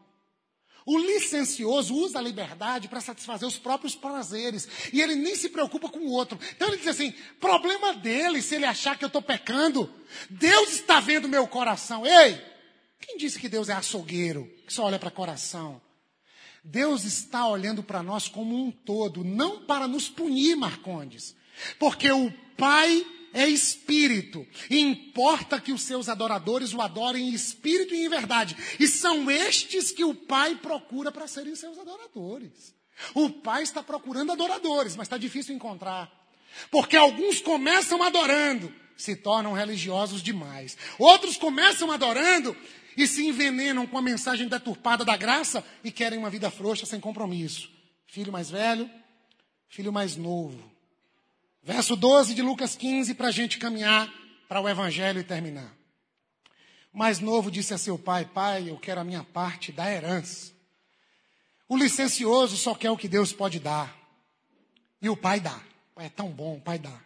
O licencioso usa a liberdade para satisfazer os próprios prazeres. E ele nem se preocupa com o outro. Então ele diz assim: problema dele se ele achar que eu estou pecando. Deus está vendo meu coração. Ei, quem disse que Deus é açougueiro, que só olha para coração? Deus está olhando para nós como um todo, não para nos punir, Marcondes. Porque o Pai é espírito. E importa que os seus adoradores o adorem em espírito e em verdade. E são estes que o Pai procura para serem seus adoradores. O Pai está procurando adoradores, mas está difícil encontrar. Porque alguns começam adorando, se tornam religiosos demais. Outros começam adorando e se envenenam com a mensagem deturpada da graça e querem uma vida frouxa sem compromisso. Filho mais velho, filho mais novo. Verso 12 de Lucas 15, para a gente caminhar para o evangelho terminar. O mais novo disse a seu pai: Pai, eu quero a minha parte da herança. O licencioso só quer o que Deus pode dar. E o pai dá. É tão bom, o pai dá.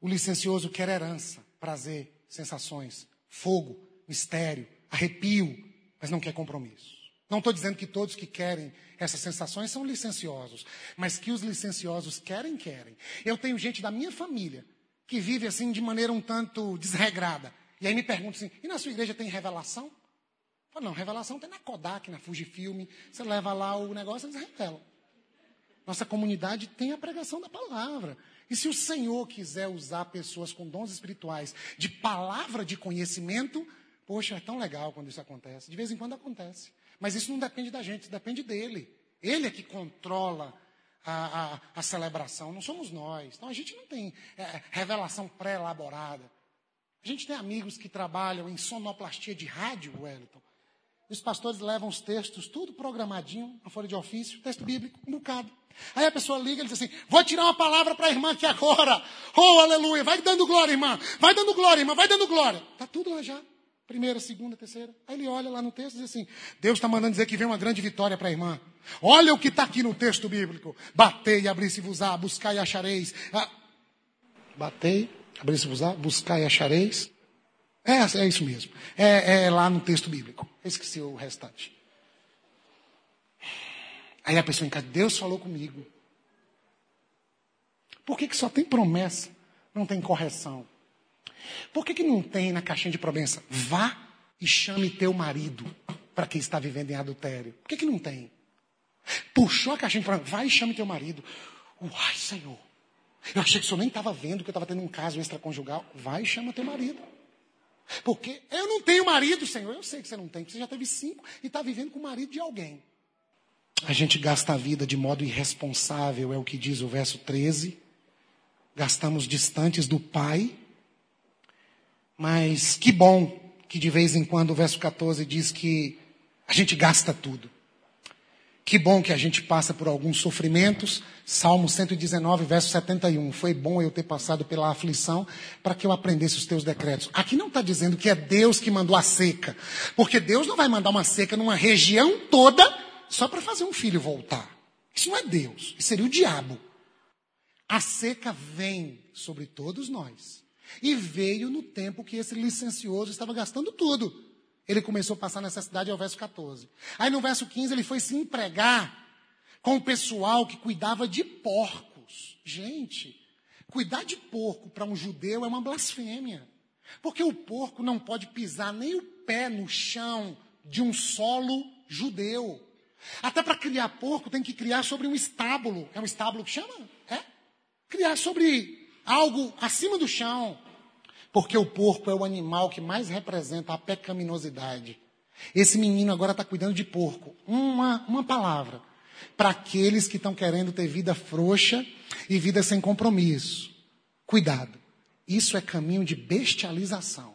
O licencioso quer herança, prazer, sensações, fogo, mistério, arrepio, mas não quer compromisso. Não estou dizendo que todos que querem essas sensações são licenciosos, mas que os licenciosos querem, querem. Eu tenho gente da minha família que vive assim de maneira um tanto desregrada. E aí me pergunta assim: e na sua igreja tem revelação? Eu falo, não, revelação tem na Kodak, na Fujifilm. Você leva lá o negócio, eles revelam. Nossa comunidade tem a pregação da palavra. E se o Senhor quiser usar pessoas com dons espirituais de palavra de conhecimento, poxa, é tão legal quando isso acontece. De vez em quando acontece. Mas isso não depende da gente, depende dele. Ele é que controla a, a, a celebração, não somos nós. Então a gente não tem é, revelação pré-elaborada. A gente tem amigos que trabalham em sonoplastia de rádio, Wellington. Os pastores levam os textos, tudo programadinho, na folha de ofício, texto bíblico, um bocado. Aí a pessoa liga e diz assim: Vou tirar uma palavra para a irmã aqui agora. Oh, aleluia. Vai dando glória, irmã. Vai dando glória, irmã. Vai dando glória. Está tudo lá já. Primeira, segunda, terceira. Aí ele olha lá no texto e diz assim: Deus está mandando dizer que vem uma grande vitória para a irmã. Olha o que está aqui no texto bíblico. Batei, abri-se-vos-á, buscai e achareis. Ah, batei, abri-se-vos-á, buscai e achareis. É, é isso mesmo. É, é lá no texto bíblico. esqueci o restante. Aí a pessoa casa, Deus falou comigo. Por que, que só tem promessa, não tem correção? Por que, que não tem na caixinha de promessa? Vá e chame teu marido para quem está vivendo em adultério. Por que, que não tem? Puxou a caixinha de promessa, vai e chame teu marido. Uai, Senhor. Eu achei que o senhor nem estava vendo que eu estava tendo um caso extraconjugal. Vai e chama teu marido. Porque eu não tenho marido, Senhor. Eu sei que você não tem, você já teve cinco e está vivendo com o marido de alguém. A gente gasta a vida de modo irresponsável, é o que diz o verso 13. Gastamos distantes do Pai. Mas que bom que de vez em quando o verso 14 diz que a gente gasta tudo. Que bom que a gente passa por alguns sofrimentos. Salmo 119, verso 71. Foi bom eu ter passado pela aflição para que eu aprendesse os teus decretos. Aqui não está dizendo que é Deus que mandou a seca. Porque Deus não vai mandar uma seca numa região toda só para fazer um filho voltar. Isso não é Deus, isso seria o diabo. A seca vem sobre todos nós. E veio no tempo que esse licencioso estava gastando tudo. Ele começou a passar necessidade ao verso 14. Aí no verso 15 ele foi se empregar com o pessoal que cuidava de porcos. Gente, cuidar de porco para um judeu é uma blasfêmia. Porque o porco não pode pisar nem o pé no chão de um solo judeu. Até para criar porco tem que criar sobre um estábulo. É um estábulo que chama? É? Criar sobre algo acima do chão. Porque o porco é o animal que mais representa a pecaminosidade. Esse menino agora está cuidando de porco. Uma, uma palavra. Para aqueles que estão querendo ter vida frouxa e vida sem compromisso. Cuidado. Isso é caminho de bestialização.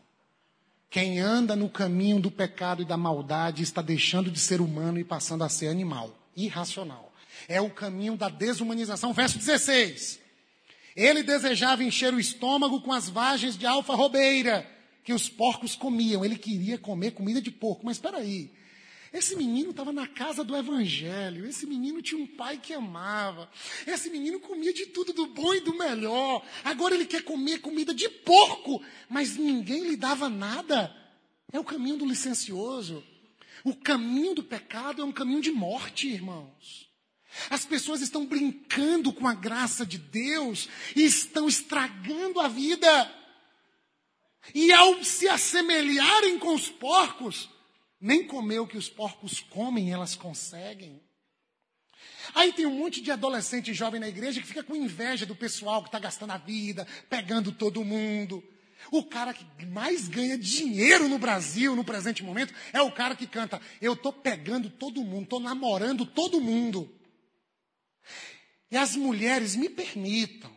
Quem anda no caminho do pecado e da maldade está deixando de ser humano e passando a ser animal, irracional. É o caminho da desumanização. Verso 16. Ele desejava encher o estômago com as vagens de alfa-robeira que os porcos comiam. Ele queria comer comida de porco. Mas espera aí. Esse menino estava na casa do evangelho. Esse menino tinha um pai que amava. Esse menino comia de tudo do bom e do melhor. Agora ele quer comer comida de porco, mas ninguém lhe dava nada. É o caminho do licencioso. O caminho do pecado é um caminho de morte, irmãos. As pessoas estão brincando com a graça de Deus e estão estragando a vida. E ao se assemelharem com os porcos, nem comer o que os porcos comem, elas conseguem. Aí tem um monte de adolescente jovem na igreja que fica com inveja do pessoal que está gastando a vida, pegando todo mundo. O cara que mais ganha dinheiro no Brasil no presente momento é o cara que canta: Eu estou pegando todo mundo, estou namorando todo mundo. E as mulheres, me permitam,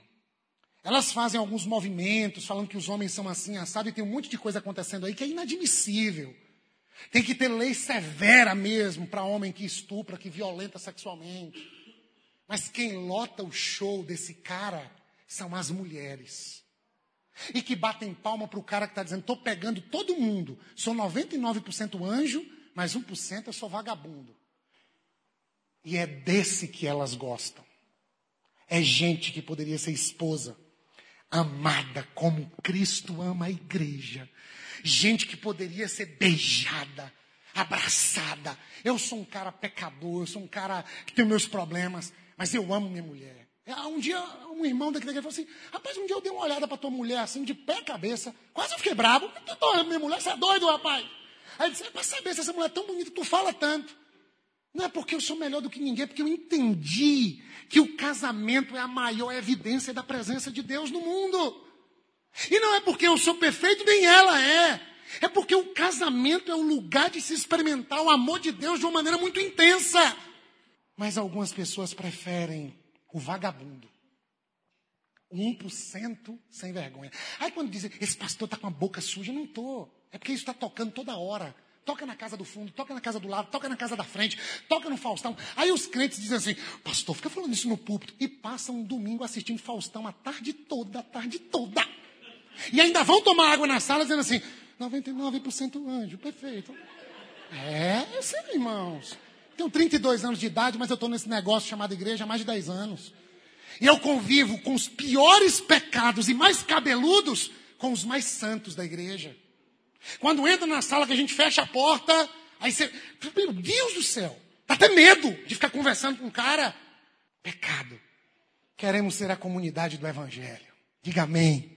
elas fazem alguns movimentos falando que os homens são assim, assado, e tem um monte de coisa acontecendo aí que é inadmissível. Tem que ter lei severa mesmo para homem que estupra, que violenta sexualmente. Mas quem lota o show desse cara são as mulheres. E que batem palma para o cara que está dizendo: estou pegando todo mundo, sou 99% anjo, mas 1% eu sou vagabundo. E é desse que elas gostam. É gente que poderia ser esposa, amada como Cristo ama a igreja. Gente que poderia ser beijada, abraçada. Eu sou um cara pecador, eu sou um cara que tem meus problemas, mas eu amo minha mulher. É, um dia, um irmão daqui da igreja falou assim: Rapaz, um dia eu dei uma olhada para tua mulher assim, de pé cabeça. Quase eu fiquei bravo. Eu tô olhando minha mulher, você é doido, rapaz. Aí ele disse: É para saber se essa mulher é tão bonita, tu fala tanto. Não é porque eu sou melhor do que ninguém, é porque eu entendi que o casamento é a maior evidência da presença de Deus no mundo. E não é porque eu sou perfeito, nem ela é. É porque o casamento é o lugar de se experimentar o amor de Deus de uma maneira muito intensa. Mas algumas pessoas preferem o vagabundo. O 1% sem vergonha. Aí quando dizem, esse pastor está com a boca suja, não estou. É porque isso está tocando toda hora. Toca na casa do fundo, toca na casa do lado, toca na casa da frente, toca no Faustão. Aí os crentes dizem assim, pastor, fica falando isso no púlpito. E passam um domingo assistindo Faustão a tarde toda, a tarde toda. E ainda vão tomar água na sala dizendo assim, 99% anjo, perfeito. É, eu sei, irmãos. Tenho 32 anos de idade, mas eu estou nesse negócio chamado igreja há mais de 10 anos. E eu convivo com os piores pecados e mais cabeludos com os mais santos da igreja. Quando entra na sala que a gente fecha a porta, aí você. Meu Deus do céu! Dá até medo de ficar conversando com um cara. Pecado. Queremos ser a comunidade do Evangelho. Diga amém.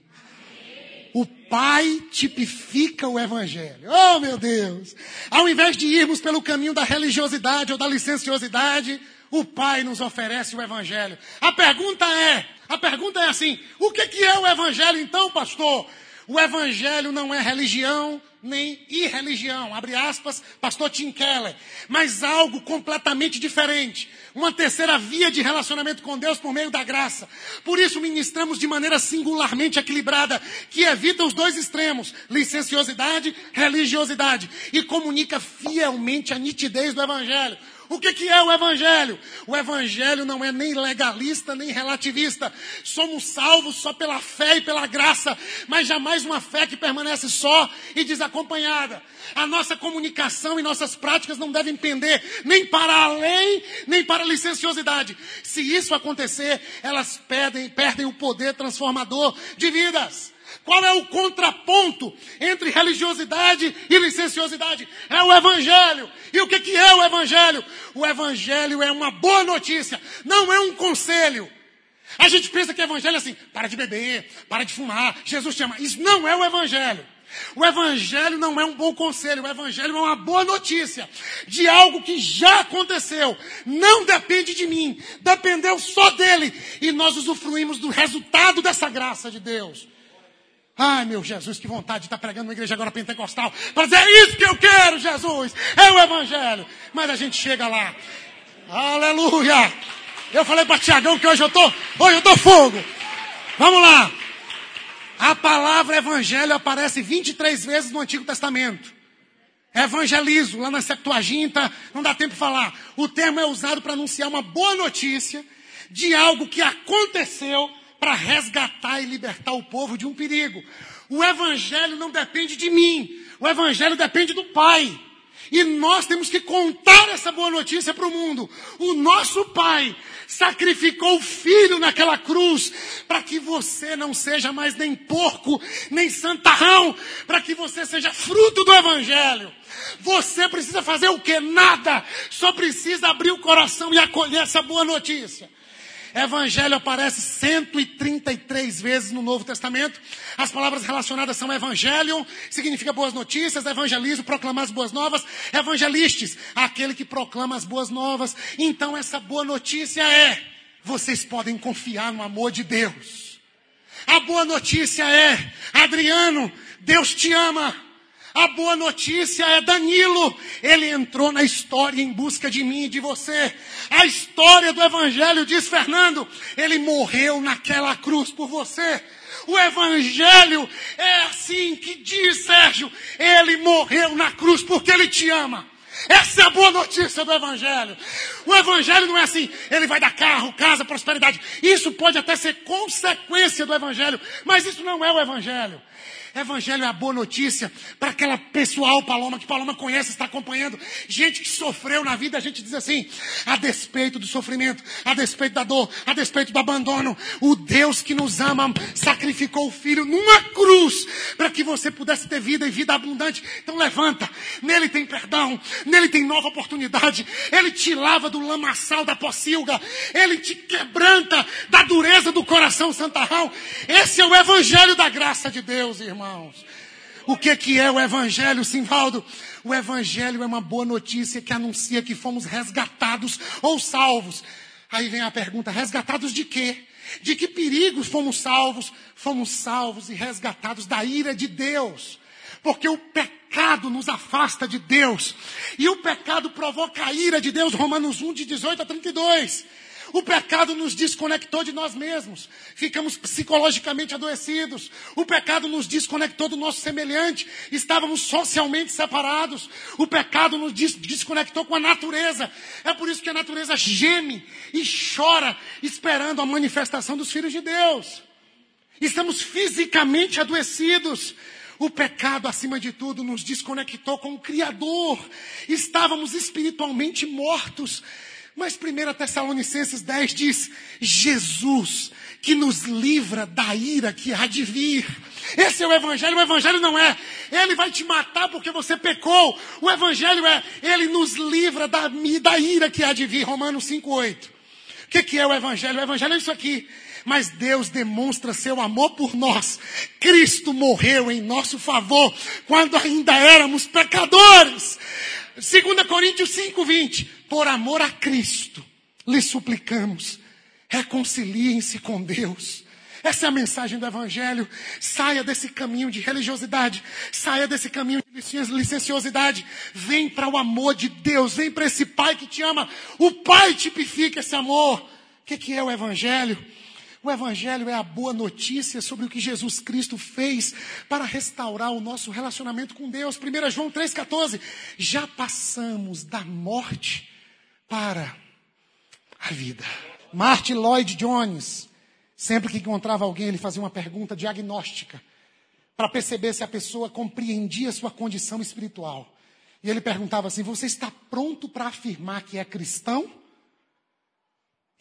O Pai tipifica o Evangelho. Oh, meu Deus! Ao invés de irmos pelo caminho da religiosidade ou da licenciosidade, o Pai nos oferece o Evangelho. A pergunta é, a pergunta é assim, o que, que é o Evangelho então, pastor? O Evangelho não é religião, nem irreligião, abre aspas, pastor Tim Keller, mas algo completamente diferente. Uma terceira via de relacionamento com Deus por meio da graça. Por isso ministramos de maneira singularmente equilibrada, que evita os dois extremos, licenciosidade, religiosidade, e comunica fielmente a nitidez do Evangelho. O que, que é o Evangelho? O Evangelho não é nem legalista nem relativista. Somos salvos só pela fé e pela graça, mas jamais uma fé que permanece só e desacompanhada. A nossa comunicação e nossas práticas não devem pender nem para a lei, nem para a licenciosidade. Se isso acontecer, elas perdem, perdem o poder transformador de vidas. Qual é o contraponto entre religiosidade e licenciosidade? É o Evangelho. E o que, que é o Evangelho? O Evangelho é uma boa notícia, não é um conselho. A gente pensa que o Evangelho é assim: para de beber, para de fumar, Jesus te ama. Isso não é o Evangelho. O Evangelho não é um bom conselho, o Evangelho é uma boa notícia de algo que já aconteceu. Não depende de mim, dependeu só dele. E nós usufruímos do resultado dessa graça de Deus. Ai, meu Jesus, que vontade de estar pregando uma igreja agora pentecostal dizer é isso que eu quero, Jesus, é o Evangelho. Mas a gente chega lá, aleluia. Eu falei para Tiagão que hoje eu tô, hoje eu tô fogo. Vamos lá. A palavra evangelho aparece 23 vezes no Antigo Testamento. Evangelizo, lá na Septuaginta, não dá tempo de falar. O termo é usado para anunciar uma boa notícia de algo que aconteceu para resgatar e libertar o povo de um perigo. O evangelho não depende de mim, o evangelho depende do Pai. E nós temos que contar essa boa notícia para o mundo. O nosso Pai sacrificou o filho naquela cruz para que você não seja mais nem porco, nem santarrão, para que você seja fruto do evangelho. Você precisa fazer o que? Nada. Só precisa abrir o coração e acolher essa boa notícia. Evangelho aparece 133 vezes no Novo Testamento. As palavras relacionadas são evangelho, significa boas notícias, evangelismo, proclamar as boas novas, evangelistes, aquele que proclama as boas novas. Então essa boa notícia é: vocês podem confiar no amor de Deus. A boa notícia é, Adriano, Deus te ama. A boa notícia é Danilo. Ele entrou na história em busca de mim e de você. A história do Evangelho diz Fernando. Ele morreu naquela cruz por você. O Evangelho é assim que diz Sérgio. Ele morreu na cruz porque ele te ama. Essa é a boa notícia do Evangelho. O Evangelho não é assim, ele vai dar carro, casa, prosperidade. Isso pode até ser consequência do Evangelho, mas isso não é o Evangelho. Evangelho é a boa notícia para aquela pessoal, Paloma, que Paloma conhece, está acompanhando. Gente que sofreu na vida, a gente diz assim, a despeito do sofrimento, a despeito da dor, a despeito do abandono, o Deus que nos ama sacrificou o Filho numa cruz para que você pudesse ter vida e vida abundante. Então levanta, nele tem perdão, nele tem nova oportunidade, ele te lava do lamaçal da pocilga, ele te quebranta da dureza do coração santarrão. Esse é o Evangelho da graça de Deus, irmão irmãos. O que, que é o Evangelho, Simvaldo? O Evangelho é uma boa notícia que anuncia que fomos resgatados ou salvos. Aí vem a pergunta: resgatados de quê? De que perigos fomos salvos? Fomos salvos e resgatados da ira de Deus. Porque o pecado nos afasta de Deus. E o pecado provoca a ira de Deus. Romanos 1, de 18 a 32. O pecado nos desconectou de nós mesmos. Ficamos psicologicamente adoecidos. O pecado nos desconectou do nosso semelhante. Estávamos socialmente separados. O pecado nos des desconectou com a natureza. É por isso que a natureza geme e chora, esperando a manifestação dos filhos de Deus. Estamos fisicamente adoecidos. O pecado, acima de tudo, nos desconectou com o Criador. Estávamos espiritualmente mortos. Mas 1 Tessalonicenses 10 diz: Jesus que nos livra da ira que há de vir. Esse é o Evangelho. O Evangelho não é, ele vai te matar porque você pecou. O Evangelho é, ele nos livra da, da ira que há de vir. Romanos 5,8. O que, que é o Evangelho? O Evangelho é isso aqui. Mas Deus demonstra seu amor por nós. Cristo morreu em nosso favor quando ainda éramos pecadores. 2 Coríntios 5, 20. Por amor a Cristo, lhe suplicamos, reconciliem-se com Deus. Essa é a mensagem do Evangelho. Saia desse caminho de religiosidade. Saia desse caminho de licenciosidade. Vem para o amor de Deus. Vem para esse Pai que te ama. O Pai tipifica esse amor. O que, que é o Evangelho? O Evangelho é a boa notícia sobre o que Jesus Cristo fez para restaurar o nosso relacionamento com Deus. 1 João 3,14. Já passamos da morte para a vida. Martin Lloyd Jones, sempre que encontrava alguém, ele fazia uma pergunta diagnóstica para perceber se a pessoa compreendia sua condição espiritual. E ele perguntava assim: Você está pronto para afirmar que é cristão?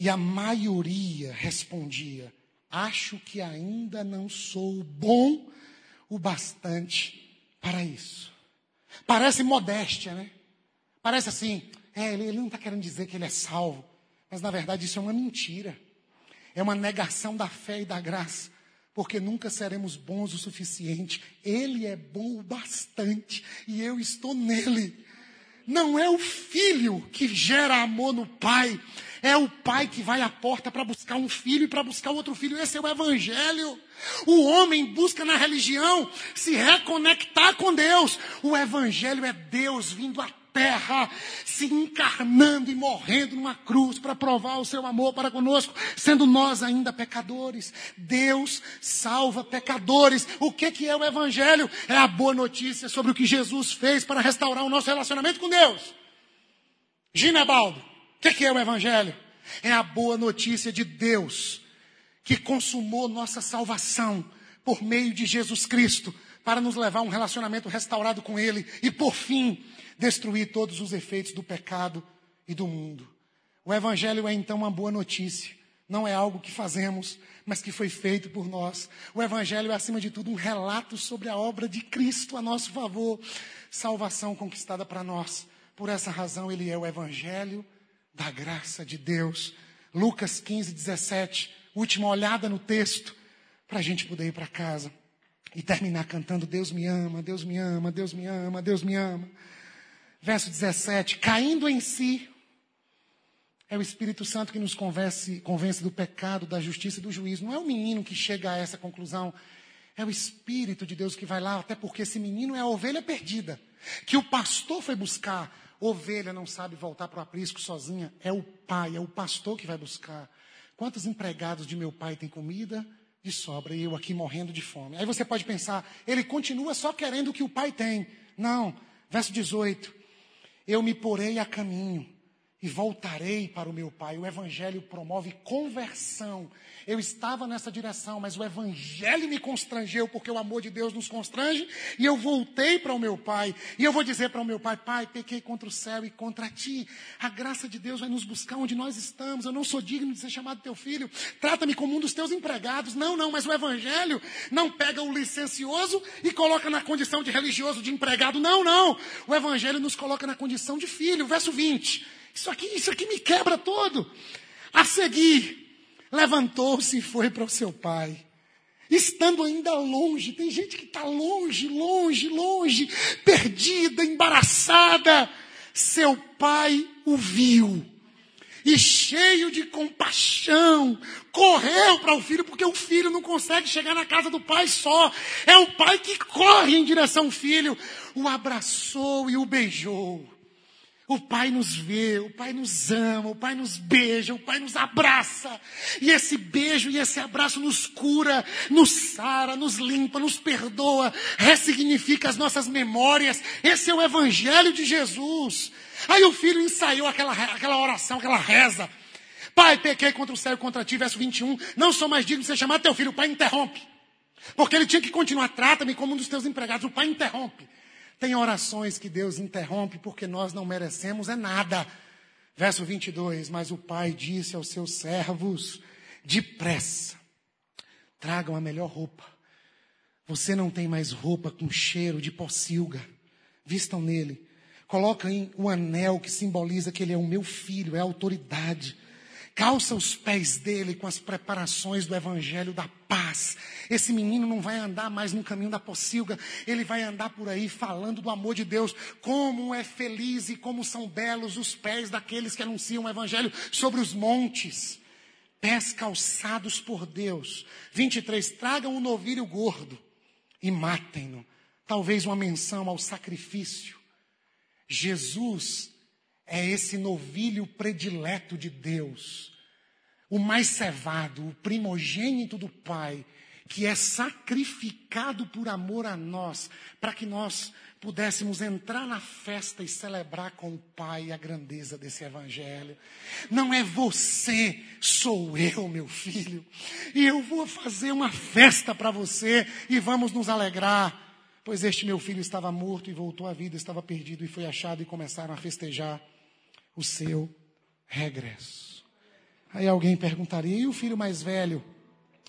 E a maioria respondia: Acho que ainda não sou bom o bastante para isso. Parece modéstia, né? Parece assim, é, ele, ele não está querendo dizer que ele é salvo, mas na verdade isso é uma mentira. É uma negação da fé e da graça, porque nunca seremos bons o suficiente. Ele é bom o bastante e eu estou nele. Não é o filho que gera amor no pai, é o pai que vai à porta para buscar um filho e para buscar outro filho. Esse é o evangelho. O homem busca na religião se reconectar com Deus. O evangelho é Deus vindo à terra, se encarnando e morrendo numa cruz para provar o seu amor para conosco, sendo nós ainda pecadores. Deus salva pecadores. O que, que é o Evangelho? É a boa notícia sobre o que Jesus fez para restaurar o nosso relacionamento com Deus. Ginebaldo, que, que é o Evangelho? É a boa notícia de Deus que consumou nossa salvação por meio de Jesus Cristo para nos levar a um relacionamento restaurado com Ele e, por fim, destruir todos os efeitos do pecado e do mundo. O Evangelho é então uma boa notícia. Não é algo que fazemos, mas que foi feito por nós. O Evangelho é, acima de tudo, um relato sobre a obra de Cristo a nosso favor, salvação conquistada para nós. Por essa razão, ele é o Evangelho da graça de Deus. Lucas 15, 17. Última olhada no texto para a gente poder ir para casa e terminar cantando: Deus me ama, Deus me ama, Deus me ama, Deus me ama. Verso 17: Caindo em si, é o Espírito Santo que nos convence, convence do pecado, da justiça e do juízo. Não é o menino que chega a essa conclusão. É o Espírito de Deus que vai lá, até porque esse menino é a ovelha perdida, que o pastor foi buscar. Ovelha não sabe voltar para o aprisco sozinha. É o pai, é o pastor que vai buscar. Quantos empregados de meu pai têm comida de sobra e eu aqui morrendo de fome? Aí você pode pensar, ele continua só querendo o que o pai tem. Não. Verso 18. Eu me porei a caminho e voltarei para o meu Pai. O Evangelho promove conversão. Eu estava nessa direção, mas o Evangelho me constrangeu, porque o amor de Deus nos constrange, e eu voltei para o meu Pai. E eu vou dizer para o meu Pai: Pai, pequei contra o céu e contra ti. A graça de Deus vai nos buscar onde nós estamos. Eu não sou digno de ser chamado teu filho. Trata-me como um dos teus empregados. Não, não, mas o Evangelho não pega o licencioso e coloca na condição de religioso, de empregado. Não, não. O Evangelho nos coloca na condição de filho. Verso 20. Isso aqui, isso aqui me quebra todo. A seguir, levantou-se e foi para o seu pai. Estando ainda longe, tem gente que está longe, longe, longe, perdida, embaraçada. Seu pai o viu e cheio de compaixão, correu para o filho, porque o filho não consegue chegar na casa do pai só. É o pai que corre em direção ao filho, o abraçou e o beijou. O Pai nos vê, o Pai nos ama, o Pai nos beija, o Pai nos abraça. E esse beijo e esse abraço nos cura, nos sara, nos limpa, nos perdoa, ressignifica as nossas memórias. Esse é o Evangelho de Jesus. Aí o filho ensaiou aquela, aquela oração, aquela reza. Pai, pequei contra o céu e contra ti, verso 21. Não sou mais digno de ser chamado teu filho. O pai interrompe. Porque ele tinha que continuar, trata-me como um dos teus empregados. O pai interrompe. Tem orações que Deus interrompe porque nós não merecemos é nada. Verso 22, mas o pai disse aos seus servos, depressa, tragam a melhor roupa. Você não tem mais roupa com cheiro de pocilga. Vistam nele. Coloquem o anel que simboliza que ele é o meu filho, é a autoridade calça os pés dele com as preparações do evangelho da paz. Esse menino não vai andar mais no caminho da pocilga, ele vai andar por aí falando do amor de Deus, como é feliz e como são belos os pés daqueles que anunciam o evangelho sobre os montes. Pés calçados por Deus. 23. Tragam um novilho gordo e matem-no. Talvez uma menção ao sacrifício. Jesus é esse novilho predileto de Deus, o mais cevado, o primogênito do Pai, que é sacrificado por amor a nós, para que nós pudéssemos entrar na festa e celebrar com o Pai a grandeza desse Evangelho. Não é você, sou eu, meu filho. E eu vou fazer uma festa para você e vamos nos alegrar. Pois este meu filho estava morto e voltou à vida, estava perdido e foi achado e começaram a festejar o seu regresso. Aí alguém perguntaria: e o filho mais velho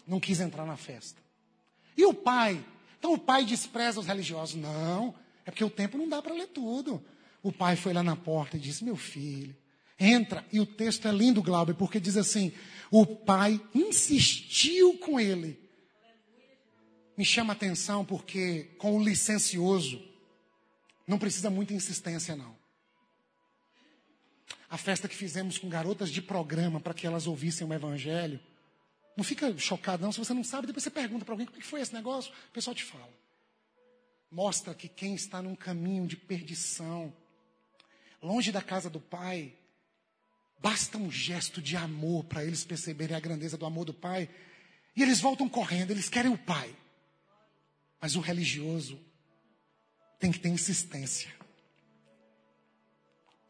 não quis entrar na festa? E o pai? Então o pai despreza os religiosos? Não, é porque o tempo não dá para ler tudo. O pai foi lá na porta e disse: Meu filho, entra. E o texto é lindo, Glauber, porque diz assim: O pai insistiu com ele. Me chama a atenção porque com o licencioso não precisa muita insistência, não a festa que fizemos com garotas de programa para que elas ouvissem o evangelho. Não fica chocado, não. Se você não sabe, depois você pergunta para alguém como é que foi esse negócio, o pessoal te fala. Mostra que quem está num caminho de perdição, longe da casa do Pai, basta um gesto de amor para eles perceberem a grandeza do amor do Pai. E eles voltam correndo, eles querem o Pai. Mas o religioso tem que ter insistência.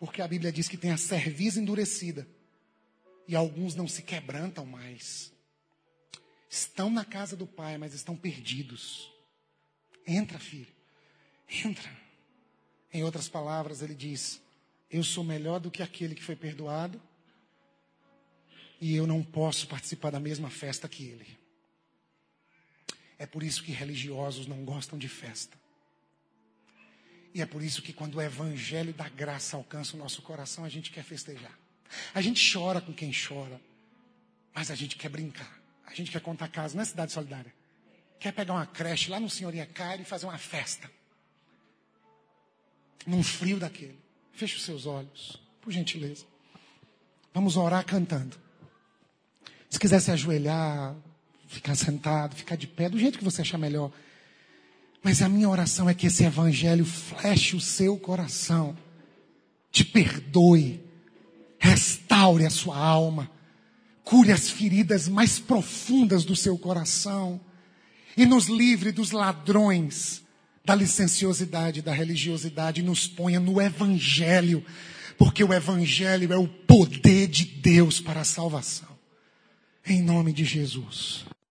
Porque a Bíblia diz que tem a cerviz endurecida. E alguns não se quebrantam mais. Estão na casa do Pai, mas estão perdidos. Entra, filho. Entra. Em outras palavras, ele diz: Eu sou melhor do que aquele que foi perdoado. E eu não posso participar da mesma festa que ele. É por isso que religiosos não gostam de festa. E é por isso que quando o evangelho da graça alcança o nosso coração, a gente quer festejar. A gente chora com quem chora, mas a gente quer brincar. A gente quer contar casa, não é cidade solidária. Quer pegar uma creche lá no Senhoria Cairo e fazer uma festa. Num frio daquele. Feche os seus olhos, por gentileza. Vamos orar cantando. Se quiser se ajoelhar, ficar sentado, ficar de pé, do jeito que você achar melhor. Mas a minha oração é que esse evangelho fleche o seu coração, te perdoe, restaure a sua alma, cure as feridas mais profundas do seu coração e nos livre dos ladrões da licenciosidade, da religiosidade e nos ponha no Evangelho, porque o Evangelho é o poder de Deus para a salvação. Em nome de Jesus.